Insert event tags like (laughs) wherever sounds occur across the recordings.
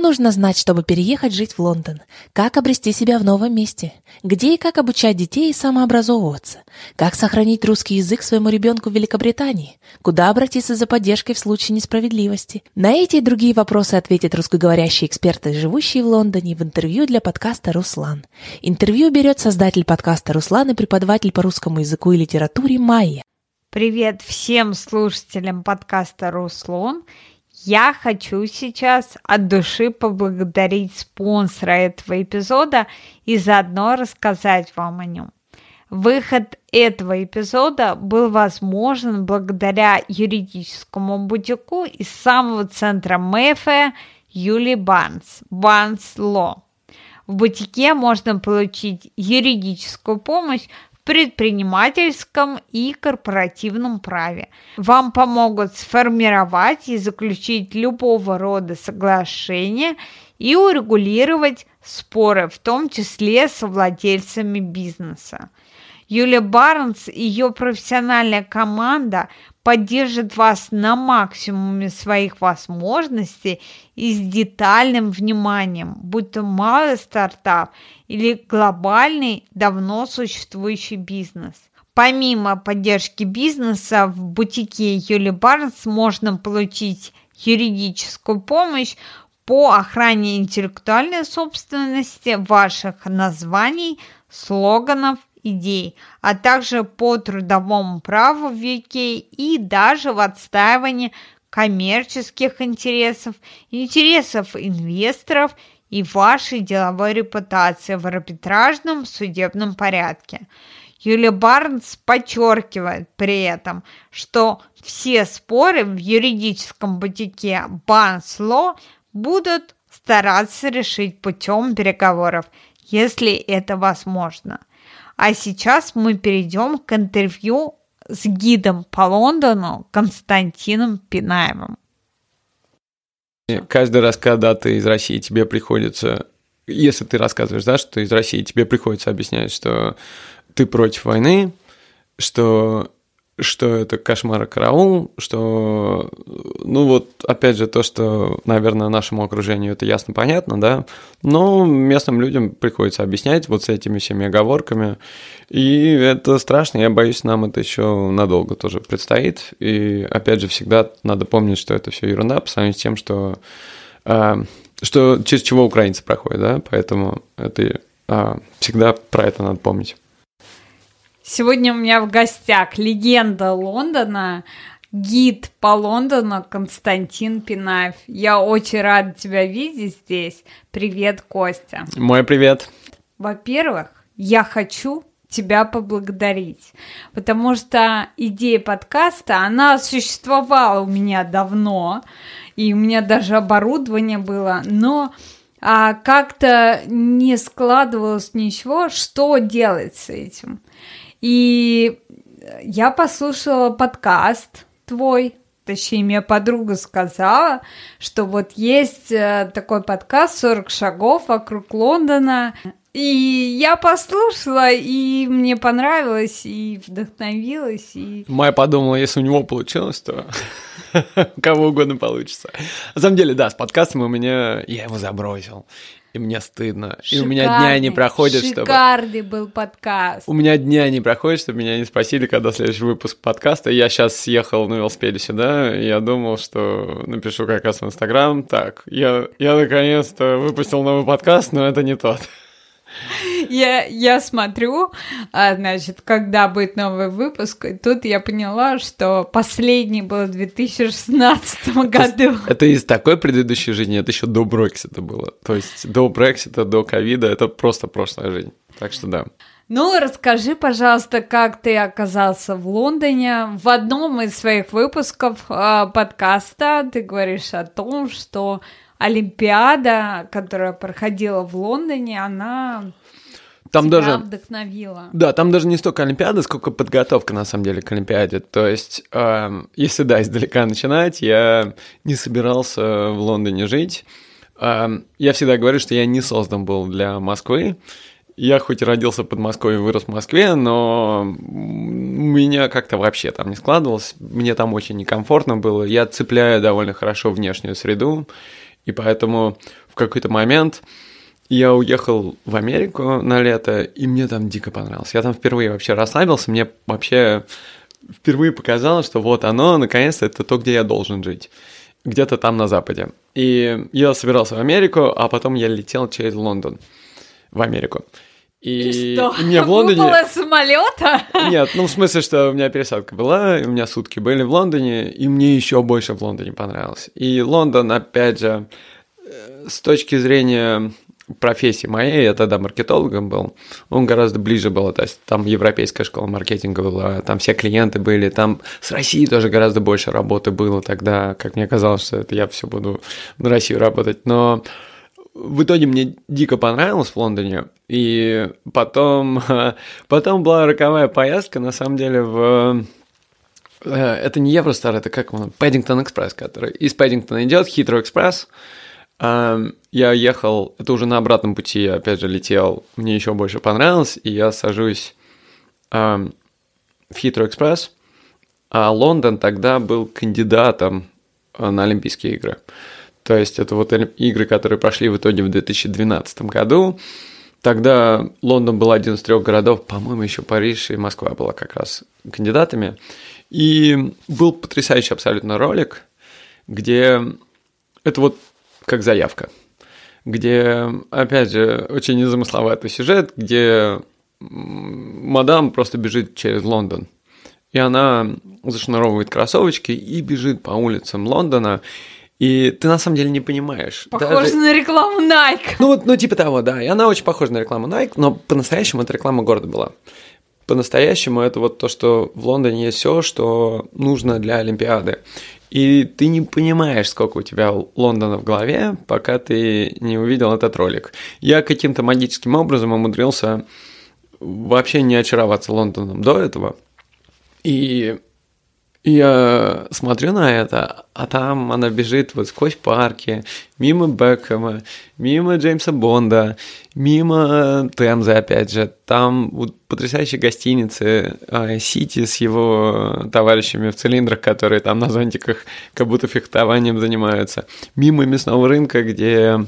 Нужно знать, чтобы переехать жить в Лондон? Как обрести себя в новом месте? Где и как обучать детей самообразовываться? Как сохранить русский язык своему ребенку в Великобритании? Куда обратиться за поддержкой в случае несправедливости? На эти и другие вопросы ответят русскоговорящие эксперты, живущие в Лондоне, в интервью для подкаста «Руслан». Интервью берет создатель подкаста «Руслан» и преподаватель по русскому языку и литературе Майя. Привет всем слушателям подкаста «Руслан». Я хочу сейчас от души поблагодарить спонсора этого эпизода и заодно рассказать вам о нем. Выход этого эпизода был возможен благодаря юридическому бутику из самого центра Мэфе Юли Банс, Банс Ло. В бутике можно получить юридическую помощь предпринимательском и корпоративном праве. Вам помогут сформировать и заключить любого рода соглашения и урегулировать споры, в том числе с владельцами бизнеса. Юлия Барнс и ее профессиональная команда поддержат вас на максимуме своих возможностей и с детальным вниманием, будь то малый стартап или глобальный, давно существующий бизнес. Помимо поддержки бизнеса, в бутике Юли Барнс можно получить юридическую помощь по охране интеллектуальной собственности ваших названий, слоганов идей, а также по трудовому праву в UK и даже в отстаивании коммерческих интересов, интересов инвесторов и вашей деловой репутации в арбитражном судебном порядке. Юлия Барнс подчеркивает при этом, что все споры в юридическом бутике Barnes Law будут стараться решить путем переговоров, если это возможно. А сейчас мы перейдем к интервью с гидом по Лондону Константином Пинаевым. Каждый раз, когда ты из России, тебе приходится, если ты рассказываешь, да, что из России, тебе приходится объяснять, что ты против войны, что что это кошмар и караул, что, ну вот, опять же, то, что, наверное, нашему окружению это ясно понятно, да, но местным людям приходится объяснять вот с этими всеми оговорками, и это страшно, я боюсь, нам это еще надолго тоже предстоит, и, опять же, всегда надо помнить, что это все ерунда по сравнению с тем, что, э, что через чего украинцы проходят, да, поэтому это э, всегда про это надо помнить. Сегодня у меня в гостях легенда Лондона, гид по Лондону Константин Пинаев. Я очень рада тебя видеть здесь. Привет, Костя. Мой привет. Во-первых, я хочу тебя поблагодарить, потому что идея подкаста, она существовала у меня давно, и у меня даже оборудование было, но а как-то не складывалось ничего, что делать с этим. И я послушала подкаст твой, точнее, мне подруга сказала, что вот есть э, такой подкаст «40 шагов вокруг Лондона», и я послушала, и мне понравилось, и вдохновилась. И... Майя подумала, если у него получилось, то (laughs) кого угодно получится. На самом деле, да, с подкастом у меня... Я его забросил и мне стыдно. Шикарный, и у меня дня не проходит, чтобы... Шикарный был подкаст. У меня дня не проходит, чтобы меня не спросили, когда следующий выпуск подкаста. Я сейчас съехал на велосипеде сюда, и я думал, что напишу как раз в Инстаграм. Так, я, я наконец-то выпустил новый подкаст, но это не тот. Я, я смотрю, а, значит, когда будет новый выпуск, и тут я поняла, что последний был в 2016 году. Это из такой предыдущей жизни, это еще до Брексита было. То есть до Брексита, до ковида, это просто прошлая жизнь. Так что да. Ну, расскажи, пожалуйста, как ты оказался в Лондоне. В одном из своих выпусков э, подкаста ты говоришь о том, что Олимпиада, которая проходила в Лондоне, она там даже вдохновила. Да, там даже не столько Олимпиада, сколько подготовка на самом деле к Олимпиаде. То есть, э, если да, издалека начинать, я не собирался в Лондоне жить. Э, я всегда говорю, что я не создан был для Москвы. Я хоть и родился под Москвой и вырос в Москве, но у меня как-то вообще там не складывалось. Мне там очень некомфортно было. Я цепляю довольно хорошо внешнюю среду. И поэтому в какой-то момент я уехал в Америку на лето, и мне там дико понравилось. Я там впервые вообще расслабился, мне вообще впервые показалось, что вот оно, наконец-то, это то, где я должен жить. Где-то там на Западе. И я собирался в Америку, а потом я летел через Лондон в Америку. И, и что? И в Лондоне... Выпало самолета? Нет, ну в смысле, что у меня пересадка была, у меня сутки были в Лондоне, и мне еще больше в Лондоне понравилось. И Лондон, опять же, э, с точки зрения профессии моей, я тогда маркетологом был, он гораздо ближе был, то есть там европейская школа маркетинга была, там все клиенты были, там с Россией тоже гораздо больше работы было тогда, как мне казалось, что это я все буду на Россию работать, но в итоге мне дико понравилось в Лондоне, и потом, (laughs) потом была роковая поездка, на самом деле, в э, это не Евростар, это как он, Пэддингтон Экспресс, который из Пэддингтона идет, Хитро Экспресс, я ехал, это уже на обратном пути, я опять же летел, мне еще больше понравилось, и я сажусь в Хитро Экспресс, а Лондон тогда был кандидатом а, на Олимпийские игры. То есть это вот игры, которые прошли в итоге в 2012 году. Тогда Лондон был один из трех городов, по-моему, еще Париж и Москва была как раз кандидатами. И был потрясающий абсолютно ролик, где это вот как заявка, где, опять же, очень незамысловатый сюжет, где мадам просто бежит через Лондон. И она зашнуровывает кроссовочки и бежит по улицам Лондона. И ты на самом деле не понимаешь. Похоже даже... на рекламу Nike. Ну вот, ну типа того, да. И она очень похожа на рекламу Nike, но по-настоящему это реклама города была. По-настоящему это вот то, что в Лондоне есть все, что нужно для Олимпиады. И ты не понимаешь, сколько у тебя Лондона в голове, пока ты не увидел этот ролик. Я каким-то магическим образом умудрился вообще не очароваться Лондоном до этого. И я смотрю на это, а там она бежит вот сквозь парки, мимо Бекхэма, мимо Джеймса Бонда, мимо Темзы, опять же. Там вот потрясающие гостиницы, а, Сити с его товарищами в цилиндрах, которые там на зонтиках как будто фехтованием занимаются. Мимо мясного рынка, где Э,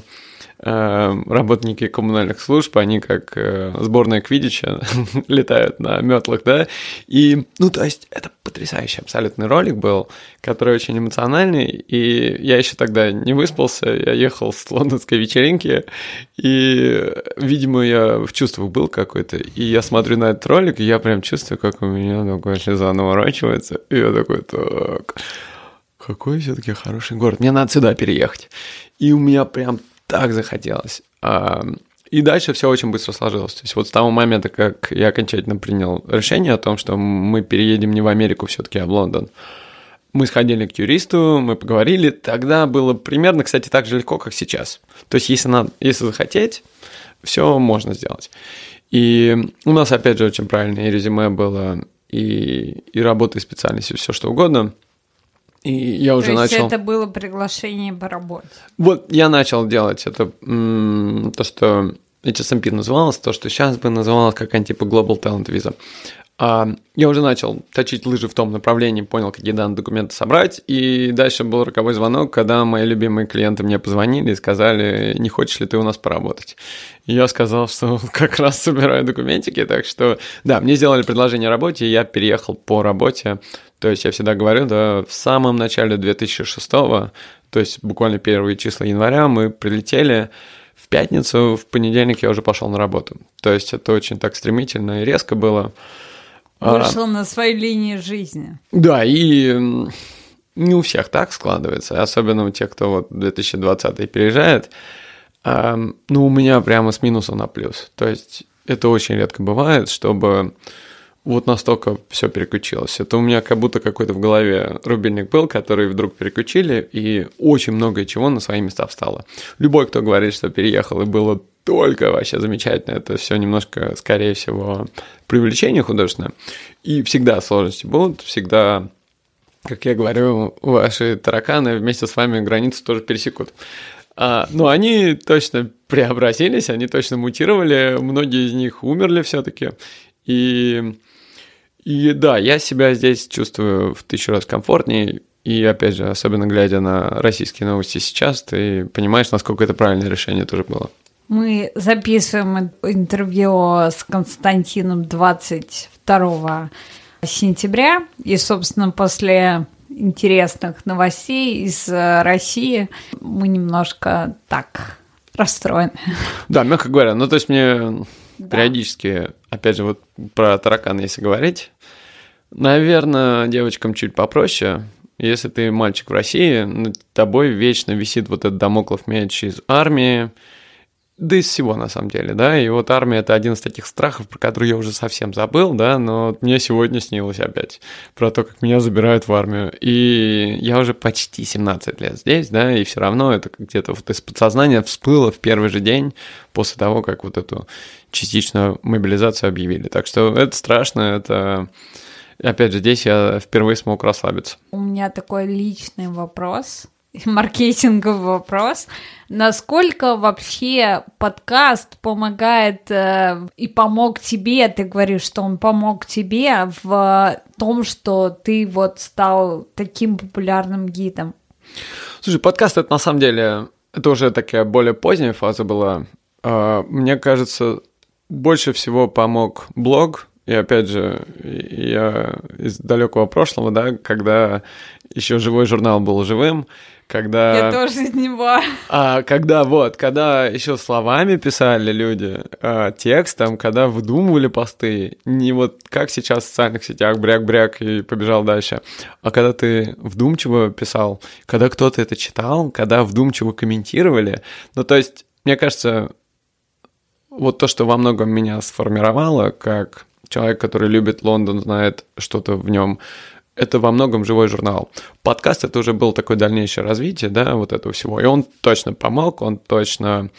работники коммунальных служб, они как э, сборная Квидича (laughs) летают на метлах, да, и, ну, то есть это потрясающий абсолютный ролик был, который очень эмоциональный, и я еще тогда не выспался, я ехал с лондонской вечеринки, и, видимо, я в чувствах был какой-то, и я смотрю на этот ролик, и я прям чувствую, как у меня такая слеза наворачивается, и я такой, так, какой все-таки хороший город, мне надо сюда переехать. И у меня прям так захотелось. И дальше все очень быстро сложилось. То есть вот с того момента, как я окончательно принял решение о том, что мы переедем не в Америку все-таки, а в Лондон, мы сходили к юристу, мы поговорили. Тогда было примерно, кстати, так же легко, как сейчас. То есть если, надо, если захотеть, все можно сделать. И у нас, опять же, очень правильное резюме было, и, и работа, и специальность, и все что угодно – и я уже то есть начал... это было приглашение по работе? Вот я начал делать это, то, что HSMP называлось, то, что сейчас бы называлось как типа Global Talent Visa. А, я уже начал точить лыжи в том направлении, понял, какие данные документы собрать, и дальше был роковой звонок, когда мои любимые клиенты мне позвонили и сказали, не хочешь ли ты у нас поработать. И я сказал, что (laughs) как раз собираю документики, так что, да, мне сделали предложение о работе, и я переехал по работе, то есть я всегда говорю, да, в самом начале 2006 то есть буквально первые числа января мы прилетели, в пятницу, в понедельник я уже пошел на работу. То есть это очень так стремительно и резко было. Вышел а, на своей линии жизни. Да, и не у всех так складывается, особенно у тех, кто вот 2020 переезжает. А, ну, у меня прямо с минуса на плюс. То есть это очень редко бывает, чтобы вот настолько все переключилось. Это у меня как будто какой-то в голове рубильник был, который вдруг переключили, и очень многое чего на свои места встало. Любой, кто говорит, что переехал и было только вообще замечательно, это все немножко, скорее всего, привлечение художественное. И всегда сложности будут, всегда, как я говорю, ваши тараканы вместе с вами границу тоже пересекут. А, ну, они точно преобразились, они точно мутировали, многие из них умерли все-таки. И и да, я себя здесь чувствую в тысячу раз комфортнее. И опять же, особенно глядя на российские новости сейчас, ты понимаешь, насколько это правильное решение тоже было. Мы записываем интервью с Константином 22 сентября, и, собственно, после интересных новостей из России мы немножко так расстроены. Да, мягко говоря. Ну, то есть мне да. периодически, опять же, вот про таракан если говорить, наверное, девочкам чуть попроще. Если ты мальчик в России, над тобой вечно висит вот этот домоклов меч из армии, да из всего, на самом деле, да, и вот армия – это один из таких страхов, про который я уже совсем забыл, да, но мне сегодня снилось опять про то, как меня забирают в армию, и я уже почти 17 лет здесь, да, и все равно это где-то вот из подсознания всплыло в первый же день после того, как вот эту частичную мобилизацию объявили, так что это страшно, это... Опять же, здесь я впервые смог расслабиться. У меня такой личный вопрос – (laughs) маркетинговый вопрос. Насколько вообще подкаст помогает э, и помог тебе, ты говоришь, что он помог тебе в том, что ты вот стал таким популярным гидом? Слушай, подкаст это на самом деле, это уже такая более поздняя фаза была. Э, мне кажется, больше всего помог блог, и опять же, я из далекого прошлого, да, когда еще живой журнал был живым, когда... Я тоже из него. А, когда вот, когда еще словами писали люди, а, текстом, когда выдумывали посты, не вот как сейчас в социальных сетях, бряк-бряк и побежал дальше, а когда ты вдумчиво писал, когда кто-то это читал, когда вдумчиво комментировали, ну то есть, мне кажется, вот то, что во многом меня сформировало, как человек, который любит Лондон, знает что-то в нем, это во многом живой журнал. Подкаст это уже было такое дальнейшее развитие, да, вот этого всего. И он точно помог, он точно...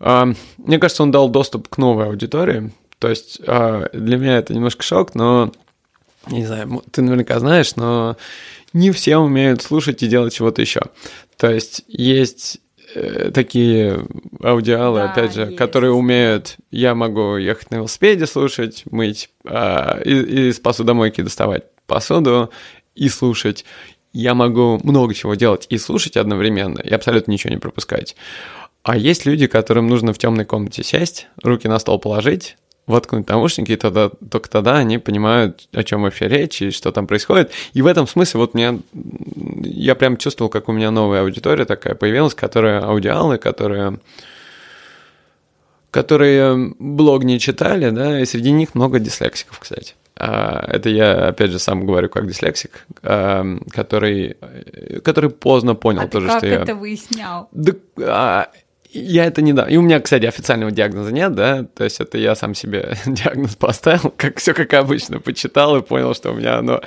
Э, мне кажется, он дал доступ к новой аудитории. То есть э, для меня это немножко шок, но не знаю, ты наверняка знаешь, но не все умеют слушать и делать чего-то еще. То есть есть такие аудиалы, да, опять же, есть. которые умеют, я могу ехать на велосипеде слушать, мыть э, и, из посудомойки доставать посуду и слушать. Я могу много чего делать и слушать одновременно, и абсолютно ничего не пропускать. А есть люди, которым нужно в темной комнате сесть, руки на стол положить, воткнуть наушники, и тогда, только тогда они понимают, о чем вообще речь и что там происходит. И в этом смысле вот мне, я прям чувствовал, как у меня новая аудитория такая появилась, которая аудиалы, которые которые блог не читали, да, и среди них много дислексиков, кстати. А, это я, опять же, сам говорю как дислексик, а, который, который поздно понял а тоже, ты как что я... это выяснял? Да, я это не да. И у меня, кстати, официального диагноза нет, да. То есть это я сам себе (laughs) диагноз поставил, как все как обычно, почитал и понял, что у меня оно.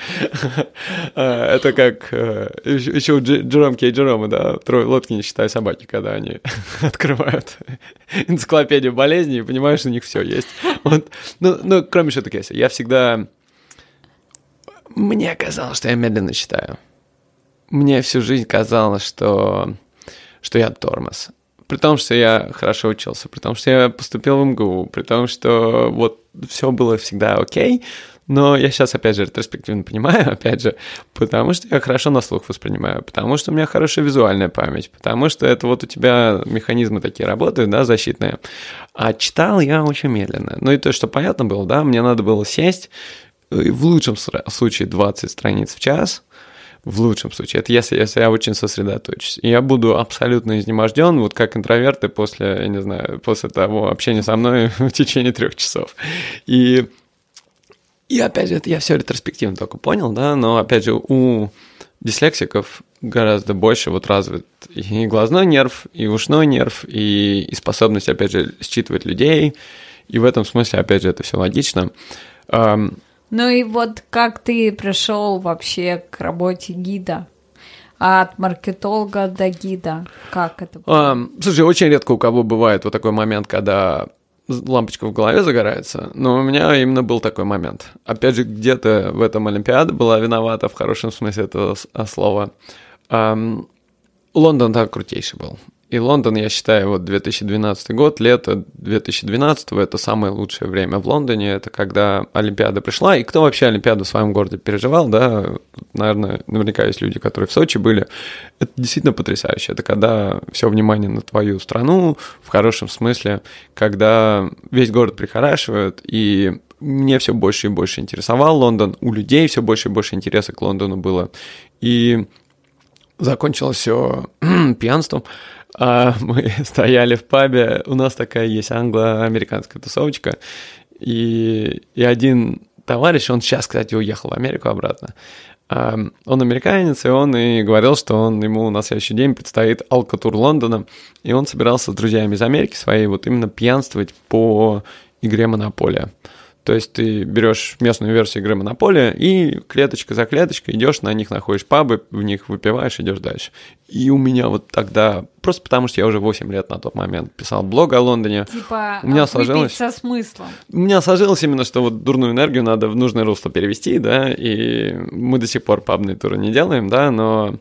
(laughs) это как э, еще у Джером Кей Джерома, да, трое лодки не считая собаки, когда они (laughs) открывают энциклопедию болезней и понимаешь, что у них все есть. Вот. Ну, ну, кроме шуток, я всегда... Мне казалось, что я медленно читаю. Мне всю жизнь казалось, что, что я тормоз при том, что я хорошо учился, при том, что я поступил в МГУ, при том, что вот все было всегда окей, но я сейчас, опять же, ретроспективно понимаю, (laughs) опять же, потому что я хорошо на слух воспринимаю, потому что у меня хорошая визуальная память, потому что это вот у тебя механизмы такие работают, да, защитные. А читал я очень медленно. Ну и то, что понятно было, да, мне надо было сесть, в лучшем случае 20 страниц в час – в лучшем случае. Это если, если я очень сосредоточусь. И я буду абсолютно изнеможден, вот как интроверты после, я не знаю, после того общения со мной (laughs) в течение трех часов. И, и опять же, это я все ретроспективно только понял, да, но опять же, у дислексиков гораздо больше вот развит и глазной нерв, и ушной нерв, и, и способность, опять же, считывать людей. И в этом смысле, опять же, это все логично. Ну и вот как ты пришел вообще к работе гида? от маркетолога до гида? Как это? А, слушай, очень редко у кого бывает вот такой момент, когда лампочка в голове загорается, но у меня именно был такой момент. Опять же, где-то в этом Олимпиада была виновата в хорошем смысле этого слова. Лондон так крутейший был. И Лондон, я считаю, вот 2012 год, лето 2012 это самое лучшее время в Лондоне. Это когда Олимпиада пришла. И кто вообще Олимпиаду в своем городе переживал, да? Наверное, наверняка есть люди, которые в Сочи были. Это действительно потрясающе. Это когда все внимание на твою страну, в хорошем смысле, когда весь город прихорашивает, и мне все больше и больше интересовал Лондон, у людей все больше и больше интереса к Лондону было. И закончилось все (clears throat) пьянством. А мы (laughs) стояли в пабе, у нас такая есть англо-американская тусовочка, и, и один товарищ, он сейчас, кстати, уехал в Америку обратно, а, он американец, и он и говорил, что он, ему на следующий день предстоит алкотур Лондона, и он собирался с друзьями из Америки своей вот именно пьянствовать по игре «Монополия». То есть ты берешь местную версию игры Монополия и клеточка за клеточкой идешь на них, находишь пабы, в них выпиваешь, идешь дальше. И у меня вот тогда, просто потому что я уже 8 лет на тот момент писал блог о Лондоне, Типа у меня а, сложилось... со смыслом. У меня сложилось именно, что вот дурную энергию надо в нужное русло перевести, да, и мы до сих пор пабные туры не делаем, да, но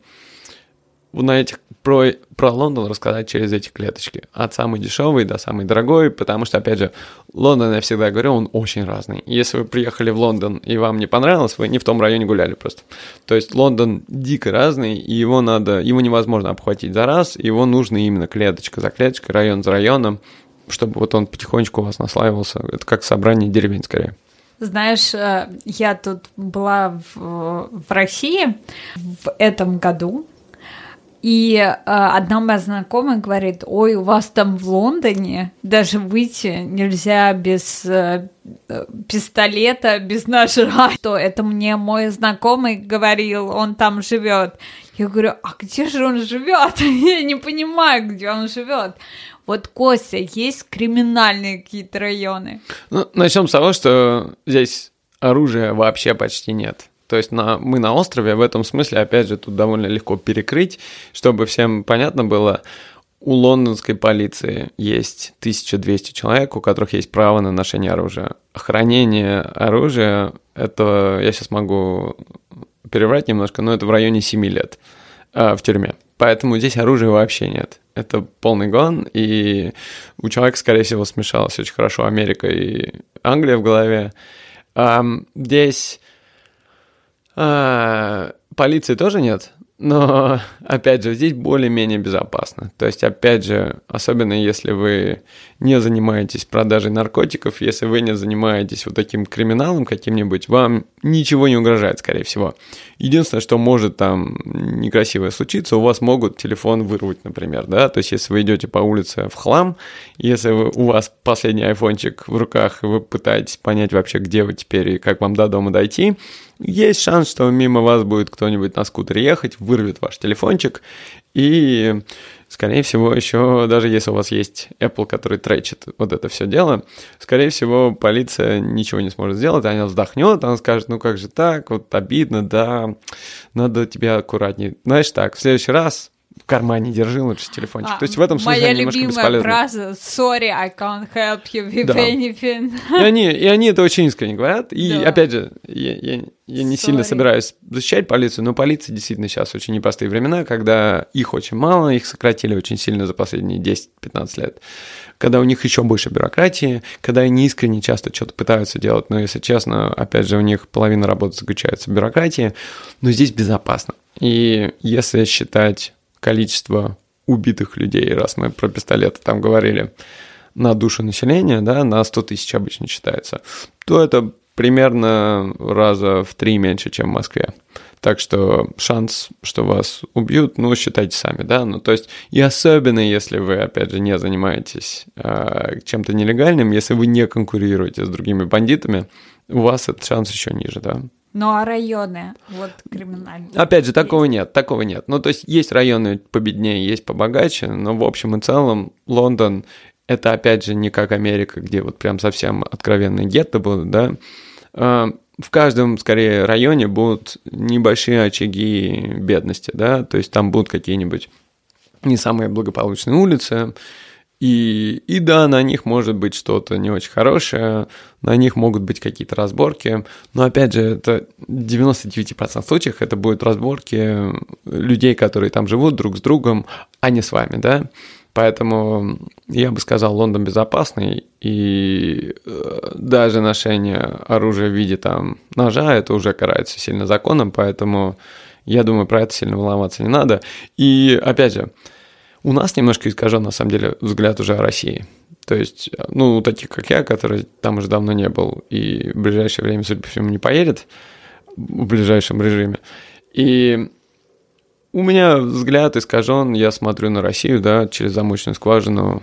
на этих про, про Лондон рассказать через эти клеточки. От самой дешевой до самой дорогой, потому что, опять же, Лондон, я всегда говорю, он очень разный. Если вы приехали в Лондон и вам не понравилось, вы не в том районе гуляли просто. То есть Лондон дико разный, и его надо, его невозможно обхватить за раз, его нужно именно клеточка за клеточкой, район за районом, чтобы вот он потихонечку у вас наслаивался. Это как собрание деревень скорее. Знаешь, э, я тут была в, в России в этом году, и э, одна моя знакомая говорит, ой, у вас там в Лондоне даже выйти нельзя без э, э пистолета, без ножа. То это мне мой знакомый говорил, он там живет. Я говорю, а где же он живет? (laughs) Я не понимаю, где он живет. Вот, Костя, есть криминальные какие-то районы? Ну, начнем с того, что здесь оружия вообще почти нет. То есть на, мы на острове, в этом смысле, опять же, тут довольно легко перекрыть, чтобы всем понятно было, у лондонской полиции есть 1200 человек, у которых есть право на ношение оружия. Хранение оружия, это я сейчас могу переврать немножко, но это в районе 7 лет э, в тюрьме. Поэтому здесь оружия вообще нет. Это полный гон, и у человека, скорее всего, смешалось очень хорошо Америка и Англия в голове. Um, здесь а, полиции тоже нет, но, опять же, здесь более-менее безопасно. То есть, опять же, особенно если вы не занимаетесь продажей наркотиков, если вы не занимаетесь вот таким криминалом каким-нибудь, вам ничего не угрожает, скорее всего. Единственное, что может там некрасивое случиться, у вас могут телефон вырвать, например, да, то есть, если вы идете по улице в хлам, если вы, у вас последний айфончик в руках, и вы пытаетесь понять вообще, где вы теперь и как вам до дома дойти, есть шанс, что мимо вас будет кто-нибудь на скутере ехать, вырвет ваш телефончик, и, скорее всего, еще даже если у вас есть Apple, который тречит вот это все дело, скорее всего, полиция ничего не сможет сделать, она вздохнет, она скажет, ну как же так, вот обидно, да, надо тебя аккуратнее. Знаешь так, в следующий раз в кармане держи лучше телефончик. А, То есть в этом смысле моя немножко любимая бесполезно. фраза «Sorry, I can't help you with Да. anything». И они, и они это очень искренне говорят. И Да. опять же, я, я- я не сильно Sorry. собираюсь защищать полицию, но полиция действительно сейчас очень непростые времена, когда их очень мало, их сократили очень сильно за последние 10-15 лет, когда у них еще больше бюрократии, когда они искренне часто что-то пытаются делать, но если честно, опять же, у них половина работы заключается в бюрократии, но здесь безопасно. И если считать количество убитых людей, раз мы про пистолеты там говорили, на душу населения, да, на 100 тысяч обычно считается, то это примерно раза в три меньше, чем в Москве. Так что шанс, что вас убьют, ну, считайте сами, да. Ну, то есть, и особенно, если вы, опять же, не занимаетесь э, чем-то нелегальным, если вы не конкурируете с другими бандитами, у вас этот шанс еще ниже, да. Ну а районы, вот криминальные. Опять же, такого нет, такого нет. Ну, то есть есть районы победнее, есть побогаче, но в общем и целом Лондон это опять же не как Америка, где вот прям совсем откровенные гетто будут, да. А, В каждом, скорее, районе будут небольшие очаги бедности, да, то есть там будут какие-нибудь не самые благополучные улицы, И, и да, на них может быть что-то не очень хорошее, на них могут быть какие-то разборки, но опять же, это в 99% случаев это будут разборки людей, которые там живут друг с другом, а не с вами, да. Поэтому я бы сказал, Лондон безопасный, и э, даже ношение оружия в виде там ножа, это уже карается сильно законом, поэтому я думаю, про это сильно волноваться не надо. И опять же, у нас немножко искажен, на самом деле, взгляд уже о России. То есть, ну, таких, как я, который там уже давно не был и в ближайшее время, судя по всему, не поедет в ближайшем режиме. И у меня взгляд искажен, я смотрю на Россию, да, через замочную скважину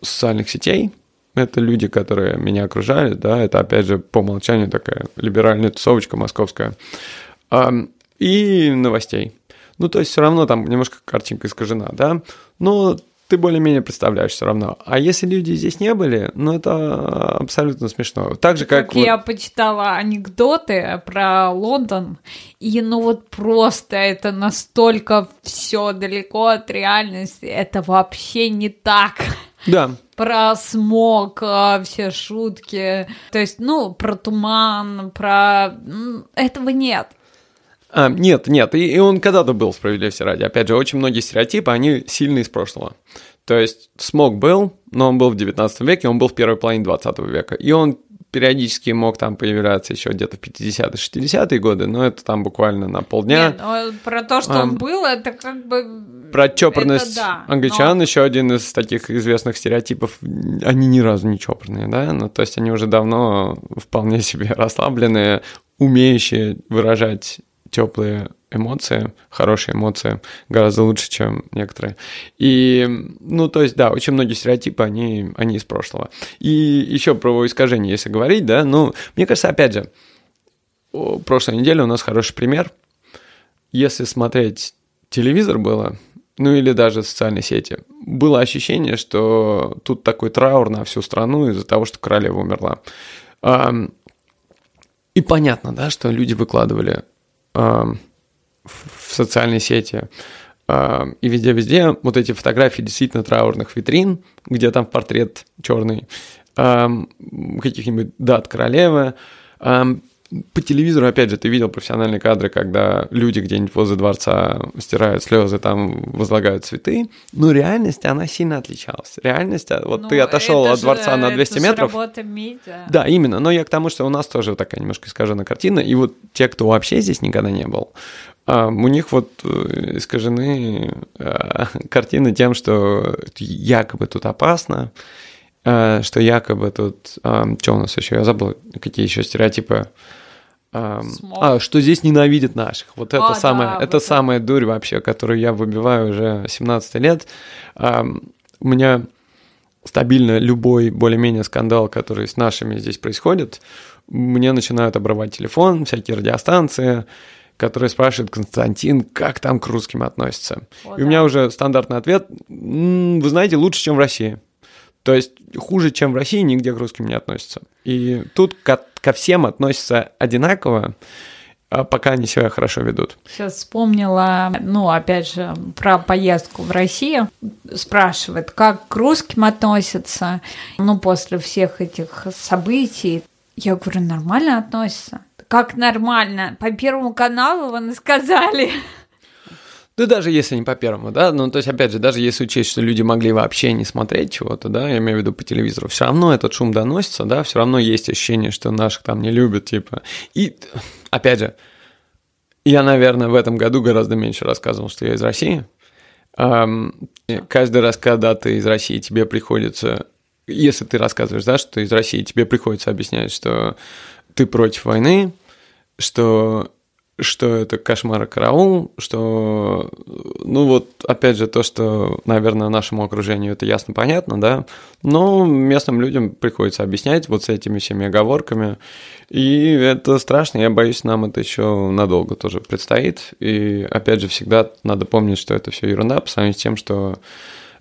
социальных сетей. Это люди, которые меня окружают, да, это, опять же, по умолчанию такая либеральная тусовочка московская. И новостей. Ну, то есть все равно там немножко картинка искажена, да, но ты более-менее представляешь все равно. А если люди здесь не были, ну это абсолютно смешно. Так же, как... Как вот... я почитала анекдоты про Лондон, и ну вот просто это настолько все далеко от реальности, это вообще не так. Да. Про смог, а, все шутки, то есть, ну, про туман, про... Этого нет. А, нет, нет, и, и он когда-то был, справедливости ради. Опять же, очень многие стереотипы, они сильны из прошлого. То есть смог был, но он был в 19 веке, он был в первой половине 20 века. И он периодически мог там появляться еще где-то в 50-е, 60-е годы, но это там буквально на полдня. Нет, но про то, что а, он был, это как бы... Про чопорность да, англичан но... еще один из таких известных стереотипов. Они ни разу не чопорные, да? Ну, то есть они уже давно вполне себе расслабленные, умеющие выражать теплые эмоции, хорошие эмоции, гораздо лучше, чем некоторые. И, ну, то есть, да, очень многие стереотипы, они, они из прошлого. И еще про искажение, если говорить, да, ну, мне кажется, опять же, прошлой неделе у нас хороший пример. Если смотреть телевизор было, ну или даже социальные сети, было ощущение, что тут такой траур на всю страну из-за того, что королева умерла. И понятно, да, что люди выкладывали в социальные сети и везде-везде вот эти фотографии действительно траурных витрин, где там портрет черный, каких-нибудь дат королевы. По телевизору, опять же, ты видел профессиональные кадры, когда люди где-нибудь возле дворца стирают слезы, там возлагают цветы. Но реальность, она сильно отличалась. Реальность, а, вот ну, ты отошел от дворца на 200 это метров. Же работа медиа. Да, именно. Но я к тому, что у нас тоже такая немножко искаженная картина. И вот те, кто вообще здесь никогда не был, а, у них вот э, искажены а, картины тем, что якобы тут опасно, а, что якобы тут... Что у нас еще? Я забыл, какие еще стереотипы а, что здесь ненавидят наших. Вот это а, самое, да, это вот самая это. дурь вообще, которую я выбиваю уже 17 лет. А, у меня стабильно любой более-менее скандал, который с нашими здесь происходит, мне начинают обрывать телефон, всякие радиостанции, которые спрашивают, Константин, как там к русским относятся? О, И да. у меня уже стандартный ответ, вы знаете, лучше, чем в России. То есть хуже, чем в России, нигде к русским не относятся. И тут ко, всем относятся одинаково, а пока они себя хорошо ведут. Сейчас вспомнила, ну, опять же, про поездку в Россию. Спрашивает, как к русским относятся, ну, после всех этих событий. Я говорю, нормально относятся. Как нормально? По Первому каналу вы сказали. Да даже если не по первому, да, ну то есть опять же, даже если учесть, что люди могли вообще не смотреть чего-то, да, я имею в виду по телевизору, все равно этот шум доносится, да, все равно есть ощущение, что наших там не любят, типа. И опять же, я, наверное, в этом году гораздо меньше рассказывал, что я из России. Каждый раз, когда ты из России, тебе приходится, если ты рассказываешь, да, что ты из России, тебе приходится объяснять, что ты против войны, что что это кошмар и караул, что, ну вот, опять же, то, что, наверное, нашему окружению это ясно понятно, да, но местным людям приходится объяснять вот с этими всеми оговорками, и это страшно, я боюсь, нам это еще надолго тоже предстоит, и, опять же, всегда надо помнить, что это все ерунда по сравнению с тем, что,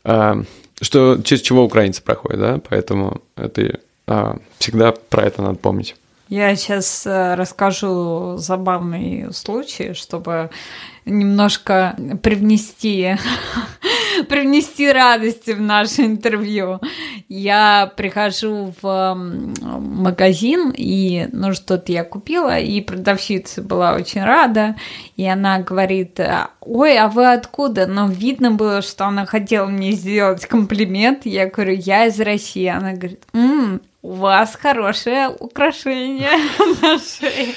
э, что через чего украинцы проходят, да, поэтому это э, всегда про это надо помнить. Я сейчас э, расскажу забавный случай, чтобы немножко привнести (laughs) привнести радости в наше интервью. Я прихожу в магазин, и ну что-то я купила, и продавщица была очень рада, и она говорит, ой, а вы откуда? Но видно было, что она хотела мне сделать комплимент. Я говорю, я из России. Она говорит, м-м, у вас хорошее украшение на шее.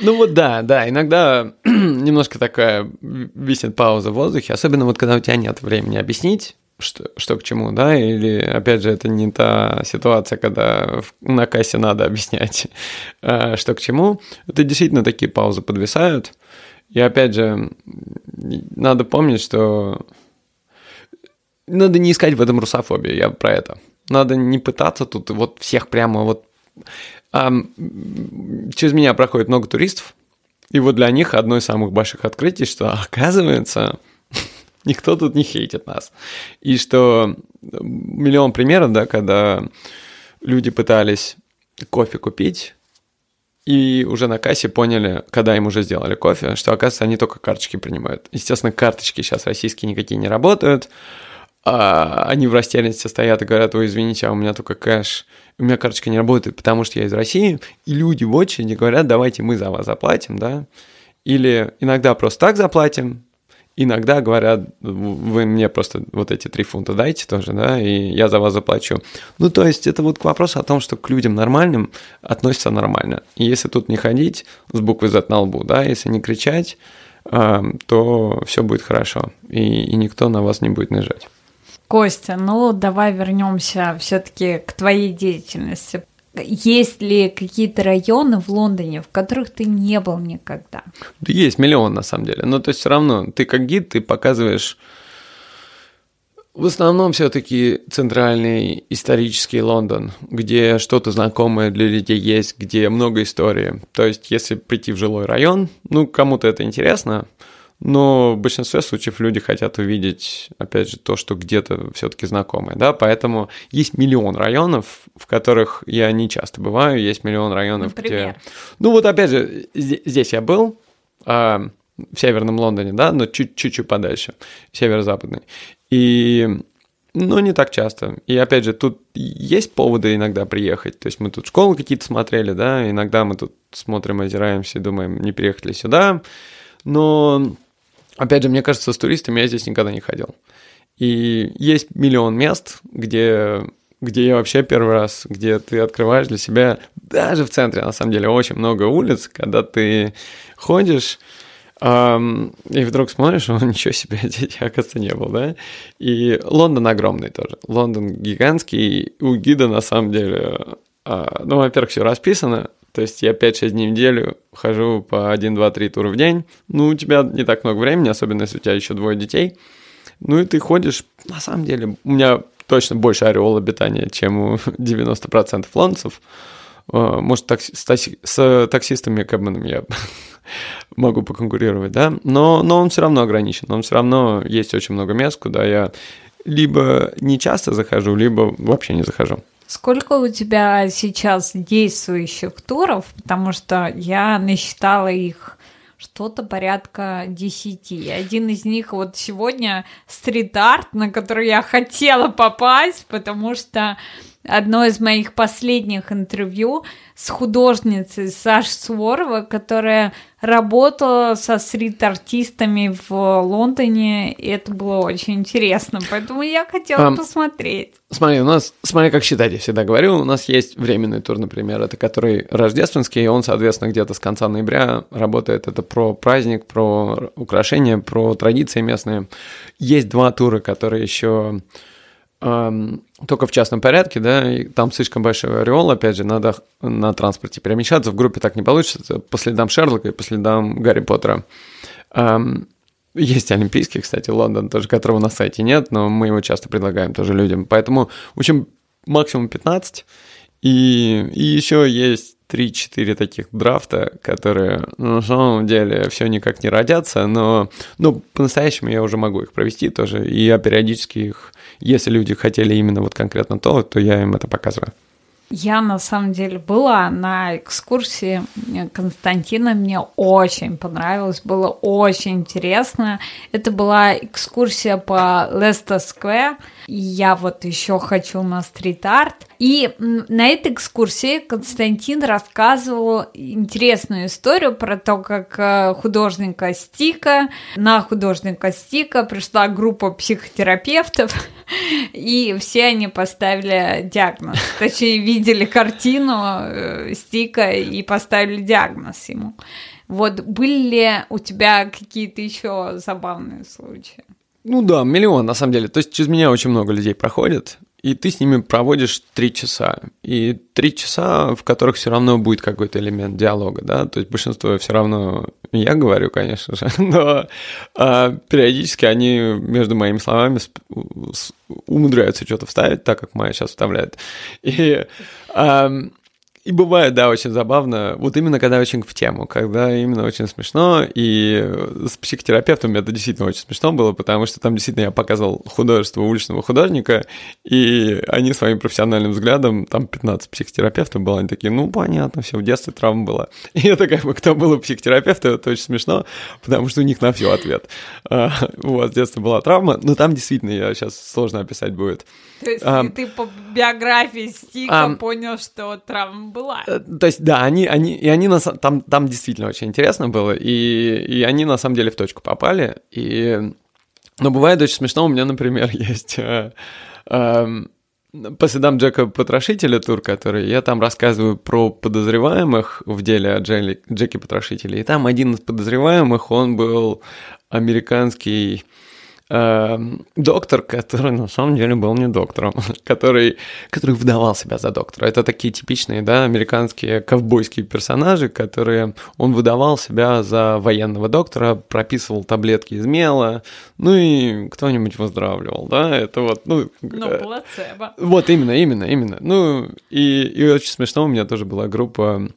Ну вот да, да, иногда (clears throat) немножко такая висит пауза в воздухе, особенно вот когда у тебя нет времени объяснить, что, что к чему, да, или, опять же, это не та ситуация, когда на кассе надо объяснять, а, (laughs) что к чему. Это действительно такие паузы подвисают. И, опять же, надо помнить, что надо не искать в этом русофобию, я про это. Надо не пытаться тут вот всех прямо вот... Через меня проходит много туристов, и вот для них одно из самых больших открытий, что оказывается, (laughs) никто тут не хейтит нас. И что миллион примеров, да, когда люди пытались кофе купить, и уже на кассе поняли, когда им уже сделали кофе, что, оказывается, они только карточки принимают. Естественно, карточки сейчас российские никакие не работают, а они в растерянности стоят и говорят, ой, извините, а у меня только кэш, у меня карточка не работает, потому что я из России, и люди в очереди говорят, давайте мы за вас заплатим, да, или иногда просто так заплатим, иногда говорят, вы мне просто вот эти три фунта дайте тоже, да, и я за вас заплачу. Ну, то есть это вот к вопросу о том, что к людям нормальным относятся нормально. И если тут не ходить с буквы Z на лбу, да, если не кричать, а, то все будет хорошо, и, и никто на вас не будет нажать. Костя, ну давай вернемся все-таки к твоей деятельности. Есть ли какие-то районы в Лондоне, в которых ты не был никогда? Да есть миллион на самом деле. Но то есть все равно ты как гид, ты показываешь в основном все-таки центральный исторический Лондон, где что-то знакомое для людей есть, где много истории. То есть, если прийти в жилой район, ну, кому-то это интересно, но в большинстве случаев люди хотят увидеть, опять же, то, что где-то все-таки знакомое, да, поэтому есть миллион районов, в которых я не часто бываю, есть миллион районов, Например? где... Ну вот опять же, здесь я был, а, в северном Лондоне, да, но чуть-чуть подальше, северо-западный, и но не так часто. И опять же, тут есть поводы иногда приехать. То есть мы тут школы какие-то смотрели, да, иногда мы тут смотрим, озираемся и думаем, не приехать ли сюда. Но Опять же, мне кажется, с туристами я здесь никогда не ходил. И есть миллион мест, где, где я вообще первый раз, где ты открываешь для себя, даже в центре, на самом деле, очень много улиц, когда ты ходишь, эм, и вдруг смотришь, (laughs) он ничего себе, (laughs) здесь, оказывается, не был, да? И Лондон огромный тоже. Лондон гигантский, у гида, на самом деле, э, ну, во-первых, все расписано, то есть я 5-6 дней в неделю хожу по 1, 2, 3 тура в день. Ну, у тебя не так много времени, особенно если у тебя еще двое детей. Ну и ты ходишь, на самом деле, у меня точно больше ореол обитания, чем у (laughs) 90% лондонцев. А, может, такси, с, такси, с таксистами, кэбменами я (laughs) могу поконкурировать, да, но, но он все равно ограничен, он все равно есть очень много мест, куда я либо не часто захожу, либо вообще не захожу. Сколько у тебя сейчас действующих туров? Потому что я насчитала их что-то порядка десяти. Один из них вот сегодня стрит-арт, на который я хотела попасть, потому что одно из моих последних интервью с художницей Саш Суворова, которая работала со стрит-артистами в Лондоне, и это было очень интересно, поэтому я хотела а, посмотреть. Смотри, у нас, смотри, как считать, я всегда говорю, у нас есть временный тур, например, это который рождественский, и он, соответственно, где-то с конца ноября работает, это про праздник, про украшения, про традиции местные. Есть два тура, которые еще только в частном порядке, да, и там слишком большой ореол, опять же, надо на транспорте перемещаться, в группе так не получится, по следам Шерлока и по следам Гарри Поттера. Есть олимпийский, кстати, Лондон, тоже которого на сайте нет, но мы его часто предлагаем тоже людям, поэтому учим максимум 15, и, и еще есть 3-4 таких драфта, которые на самом деле все никак не родятся, но ну, по-настоящему я уже могу их провести тоже, и я периодически их, если люди хотели именно вот конкретно то, то я им это показываю. Я на самом деле была на экскурсии Константина, мне очень понравилось, было очень интересно. Это была экскурсия по Лестер Сквер, я вот еще хочу на стрит-арт. И на этой экскурсии Константин рассказывал интересную историю про то, как э, художника Стика, на художника Стика пришла группа психотерапевтов, и все они поставили диагноз. Точнее, видели картину э, Стика и поставили диагноз ему. Вот были ли у тебя какие-то еще забавные случаи? Ну да, миллион, на самом деле. То есть через меня очень много людей проходит, и ты с ними проводишь три часа. И три часа, в которых все равно будет какой-то элемент диалога, да, то есть большинство все равно я говорю, конечно же, (laughs) но а, периодически они между моими словами умудряются что-то вставить, так как Майя сейчас вставляет. И а, и бывает, да, очень забавно, вот именно когда очень в тему, когда именно очень смешно, и с психотерапевтом это действительно очень смешно было, потому что там действительно я показывал художество уличного художника, и они своим профессиональным взглядом, там 15 психотерапевтов было, они такие, ну, понятно, все, в детстве травма была. (laughs) И это как бы, кто был у психотерапевта, это очень смешно, потому что у них на все ответ. А, вот, с детства была травма, но там действительно, я сейчас сложно описать будет. То есть а, ты по биографии Стика понял, что травма была. Э, то есть, да, они, они, и они на, там, там действительно очень интересно было, и, и они на самом деле в точку попали. И, но бывает очень смешно, у меня, например, (laughs) есть э, э, по следам Джека Потрошителя тур, который я там рассказываю про подозреваемых в деле о Джеки, Потрошителя. И там один из подозреваемых, он был американский э, доктор, который на самом деле был не доктором, (laughs) который, который выдавал себя за доктора. Это такие типичные, да, американские ковбойские персонажи, которые он выдавал себя за военного доктора, прописывал таблетки из мела, ну и кто-нибудь выздоравливал, да, это вот, ну... Ну, э, плацебо. Вот именно, именно, именно. Ну, и, и очень смешно, у меня тоже была группа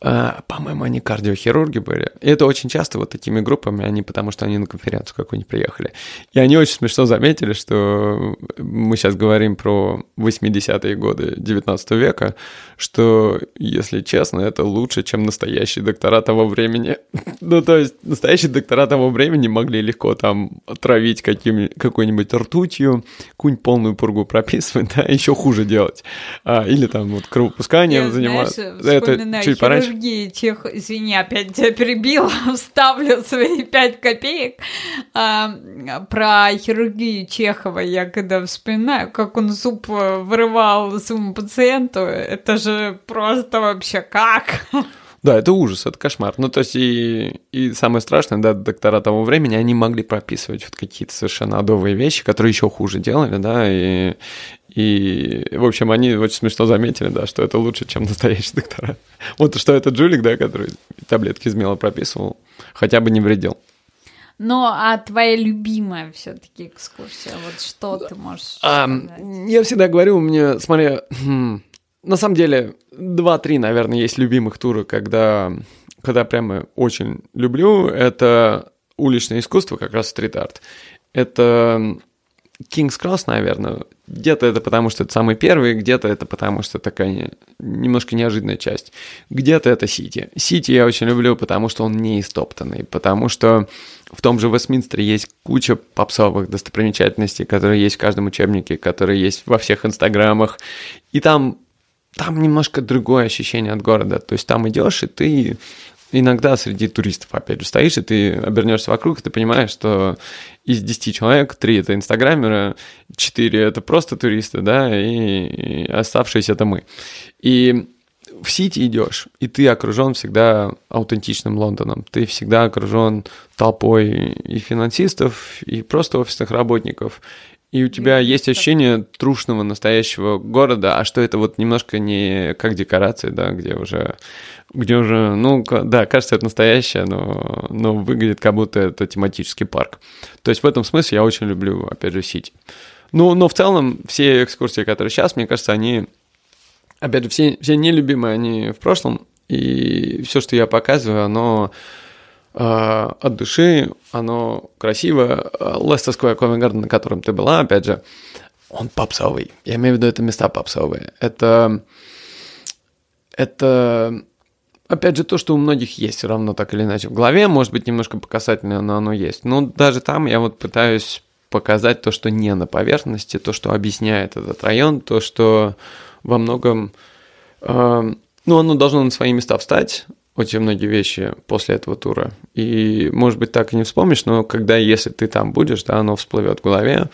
по-моему, они кардиохирурги были. И это очень часто вот такими группами, они потому что они на конференцию какую-нибудь приехали. И они очень смешно заметили, что мы сейчас говорим про 80-е годы 19 века, что, если честно, это лучше, чем настоящие доктора того времени. (laughs) ну, то есть, настоящие доктора того времени могли легко там отравить каким, какой-нибудь ртутью, какую-нибудь полную пургу прописывать, (laughs) да, еще хуже делать. А, или там вот кровопусканием заниматься. Это чуть пораньше хирургии тех, извини, опять тебя перебила, (laughs) вставлю свои пять копеек. А, про хирургию Чехова я когда вспоминаю, как он зуб вырывал своему пациенту, это же просто вообще как? Да, это ужас, это кошмар. Ну, то есть, и, и самое страшное, да, доктора того времени, они могли прописывать вот какие-то совершенно адовые вещи, которые еще хуже делали, да, и, и, в общем, они очень смешно заметили, да, что это лучше, чем настоящий доктора. (laughs) Вот что это Джулик, да, который таблетки смело прописывал, хотя бы не вредил. Ну, а твоя любимая все-таки экскурсия, вот что ты можешь а, Я всегда говорю, у меня, смотри, хм, на самом деле, два-три, наверное, есть любимых тура, когда, когда прямо очень люблю. Это уличное искусство, как раз стрит-арт. Это King's Cross, наверное. Где-то это потому, что это самый первый, где-то это потому, что такая не, немножко неожиданная часть. Где-то это Сити. Сити я очень люблю, потому что он не истоптанный, потому что в том же Вестминстере есть куча попсовых достопримечательностей, которые есть в каждом учебнике, которые есть во всех инстаграмах. И там там немножко другое ощущение от города. То есть там идешь, и ты иногда среди туристов, опять же, стоишь, и ты обернешься вокруг, и ты понимаешь, что из 10 человек 3 это инстаграмеры, 4 это просто туристы, да, и, и оставшиеся это мы. И в Сити идешь, и ты окружен всегда аутентичным Лондоном. Ты всегда окружен толпой и финансистов, и просто офисных работников, и у тебя есть ощущение трушного настоящего города, а что это вот немножко не как декорации, да, где уже, где уже, ну, да, кажется, это настоящее, но, но выглядит как будто это тематический парк. То есть в этом смысле я очень люблю, опять же, Сити. Ну, но в целом все экскурсии, которые сейчас, мне кажется, они, опять же, все, все нелюбимые, они в прошлом, и все, что я показываю, оно от души, оно красиво. Лестер Сквер Ковен Гарден, на котором ты была, опять же, он попсовый. Я имею в виду, это места попсовые. Это, это, опять же, то, что у многих есть все равно так или иначе в голове, может быть, немножко по но оно есть. Но даже там я вот пытаюсь показать то, что не на поверхности, то, что объясняет этот район, то, что во многом, э, ну, оно должно на свои места встать, очень многие вещи после этого тура. И, может быть, так и не вспомнишь, но когда, если ты там будешь, да, оно всплывет в голове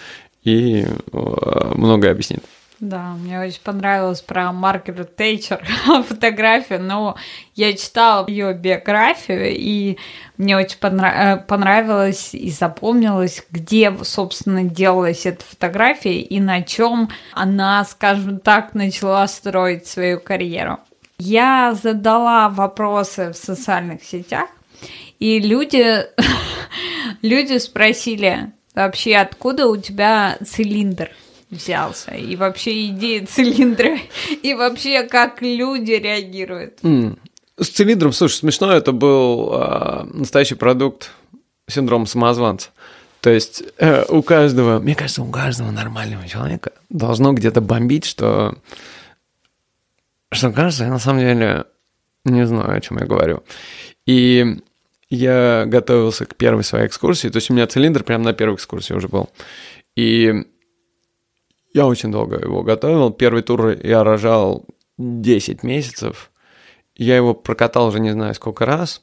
и э, многое объяснит. Да, мне очень понравилось про Маргарет Тейчер (laughs) фотография, но я читала ее биографию, и мне очень понрав... Э, понравилось и запомнилось, где, собственно, делалась эта фотография и на чем она, скажем так, начала строить свою карьеру. Я задала вопросы в социальных сетях, и люди, (laughs) люди спросили вообще, откуда у тебя цилиндр взялся, и вообще идея цилиндра, (laughs) и вообще как люди реагируют. Mm. С цилиндром, слушай, смешно, это был э, настоящий продукт синдрома самозванца. То есть э, у каждого, мне кажется, у каждого нормального человека должно где-то бомбить, что что кажется, я на самом деле не знаю, о чем я говорю. И я готовился к первой своей экскурсии, то есть у меня цилиндр прямо на первой экскурсии уже был. И я очень долго его готовил. Первый тур я рожал 10 месяцев. Я его прокатал уже не знаю сколько раз.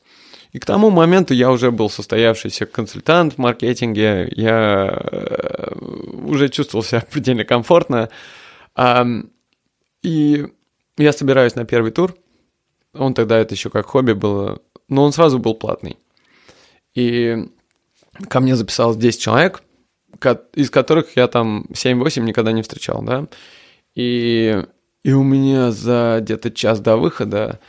И к тому моменту я уже был состоявшийся консультант в маркетинге. Я э, уже чувствовал себя (laughs) предельно комфортно. И я собираюсь на первый тур. Он тогда это еще как хобби было, но он сразу был платный. И ко мне записалось 10 человек, из которых я там 7-8 никогда не встречал, да. И, и у меня за где-то час до выхода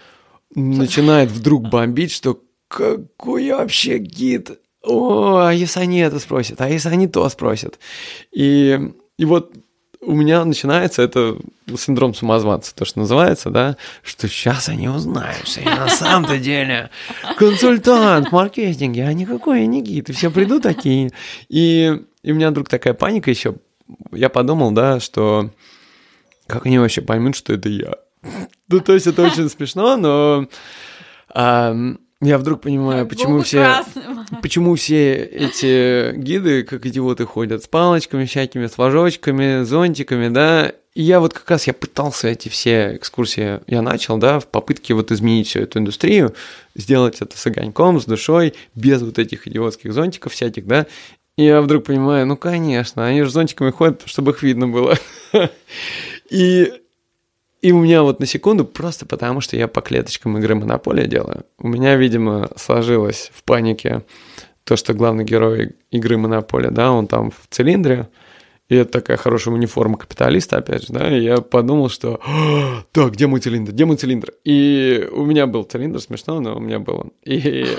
начинает вдруг бомбить, что какой я вообще гид? О, а если они это спросят? А если они то спросят? И, и вот у меня начинается это синдром самозванца, то, что называется, да, что сейчас они узнают, что я на самом-то деле консультант в маркетинге, а никакой я и все придут такие. И, и у меня вдруг такая паника еще, я подумал, да, что как они вообще поймут, что это я? Ну, то есть это очень смешно, но я вдруг понимаю, почему все, почему все эти гиды, как идиоты, ходят с палочками всякими, с флажочками, зонтиками, да. И я вот как раз я пытался эти все экскурсии, я начал, да, в попытке вот изменить всю эту индустрию, сделать это с огоньком, с душой, без вот этих идиотских зонтиков всяких, да. И я вдруг понимаю, ну, конечно, они же зонтиками ходят, чтобы их видно было. (laughs) И и у меня вот на секунду, просто потому что я по клеточкам игры Монополия делаю, у меня, видимо, сложилось в панике то, что главный герой игры Монополия, да, он там в цилиндре, и это такая хорошая униформа капиталиста, опять же, да, и я подумал, что «А, так, где мой цилиндр, где мой цилиндр? И у меня был цилиндр, смешно, но у меня был он. И (laughs)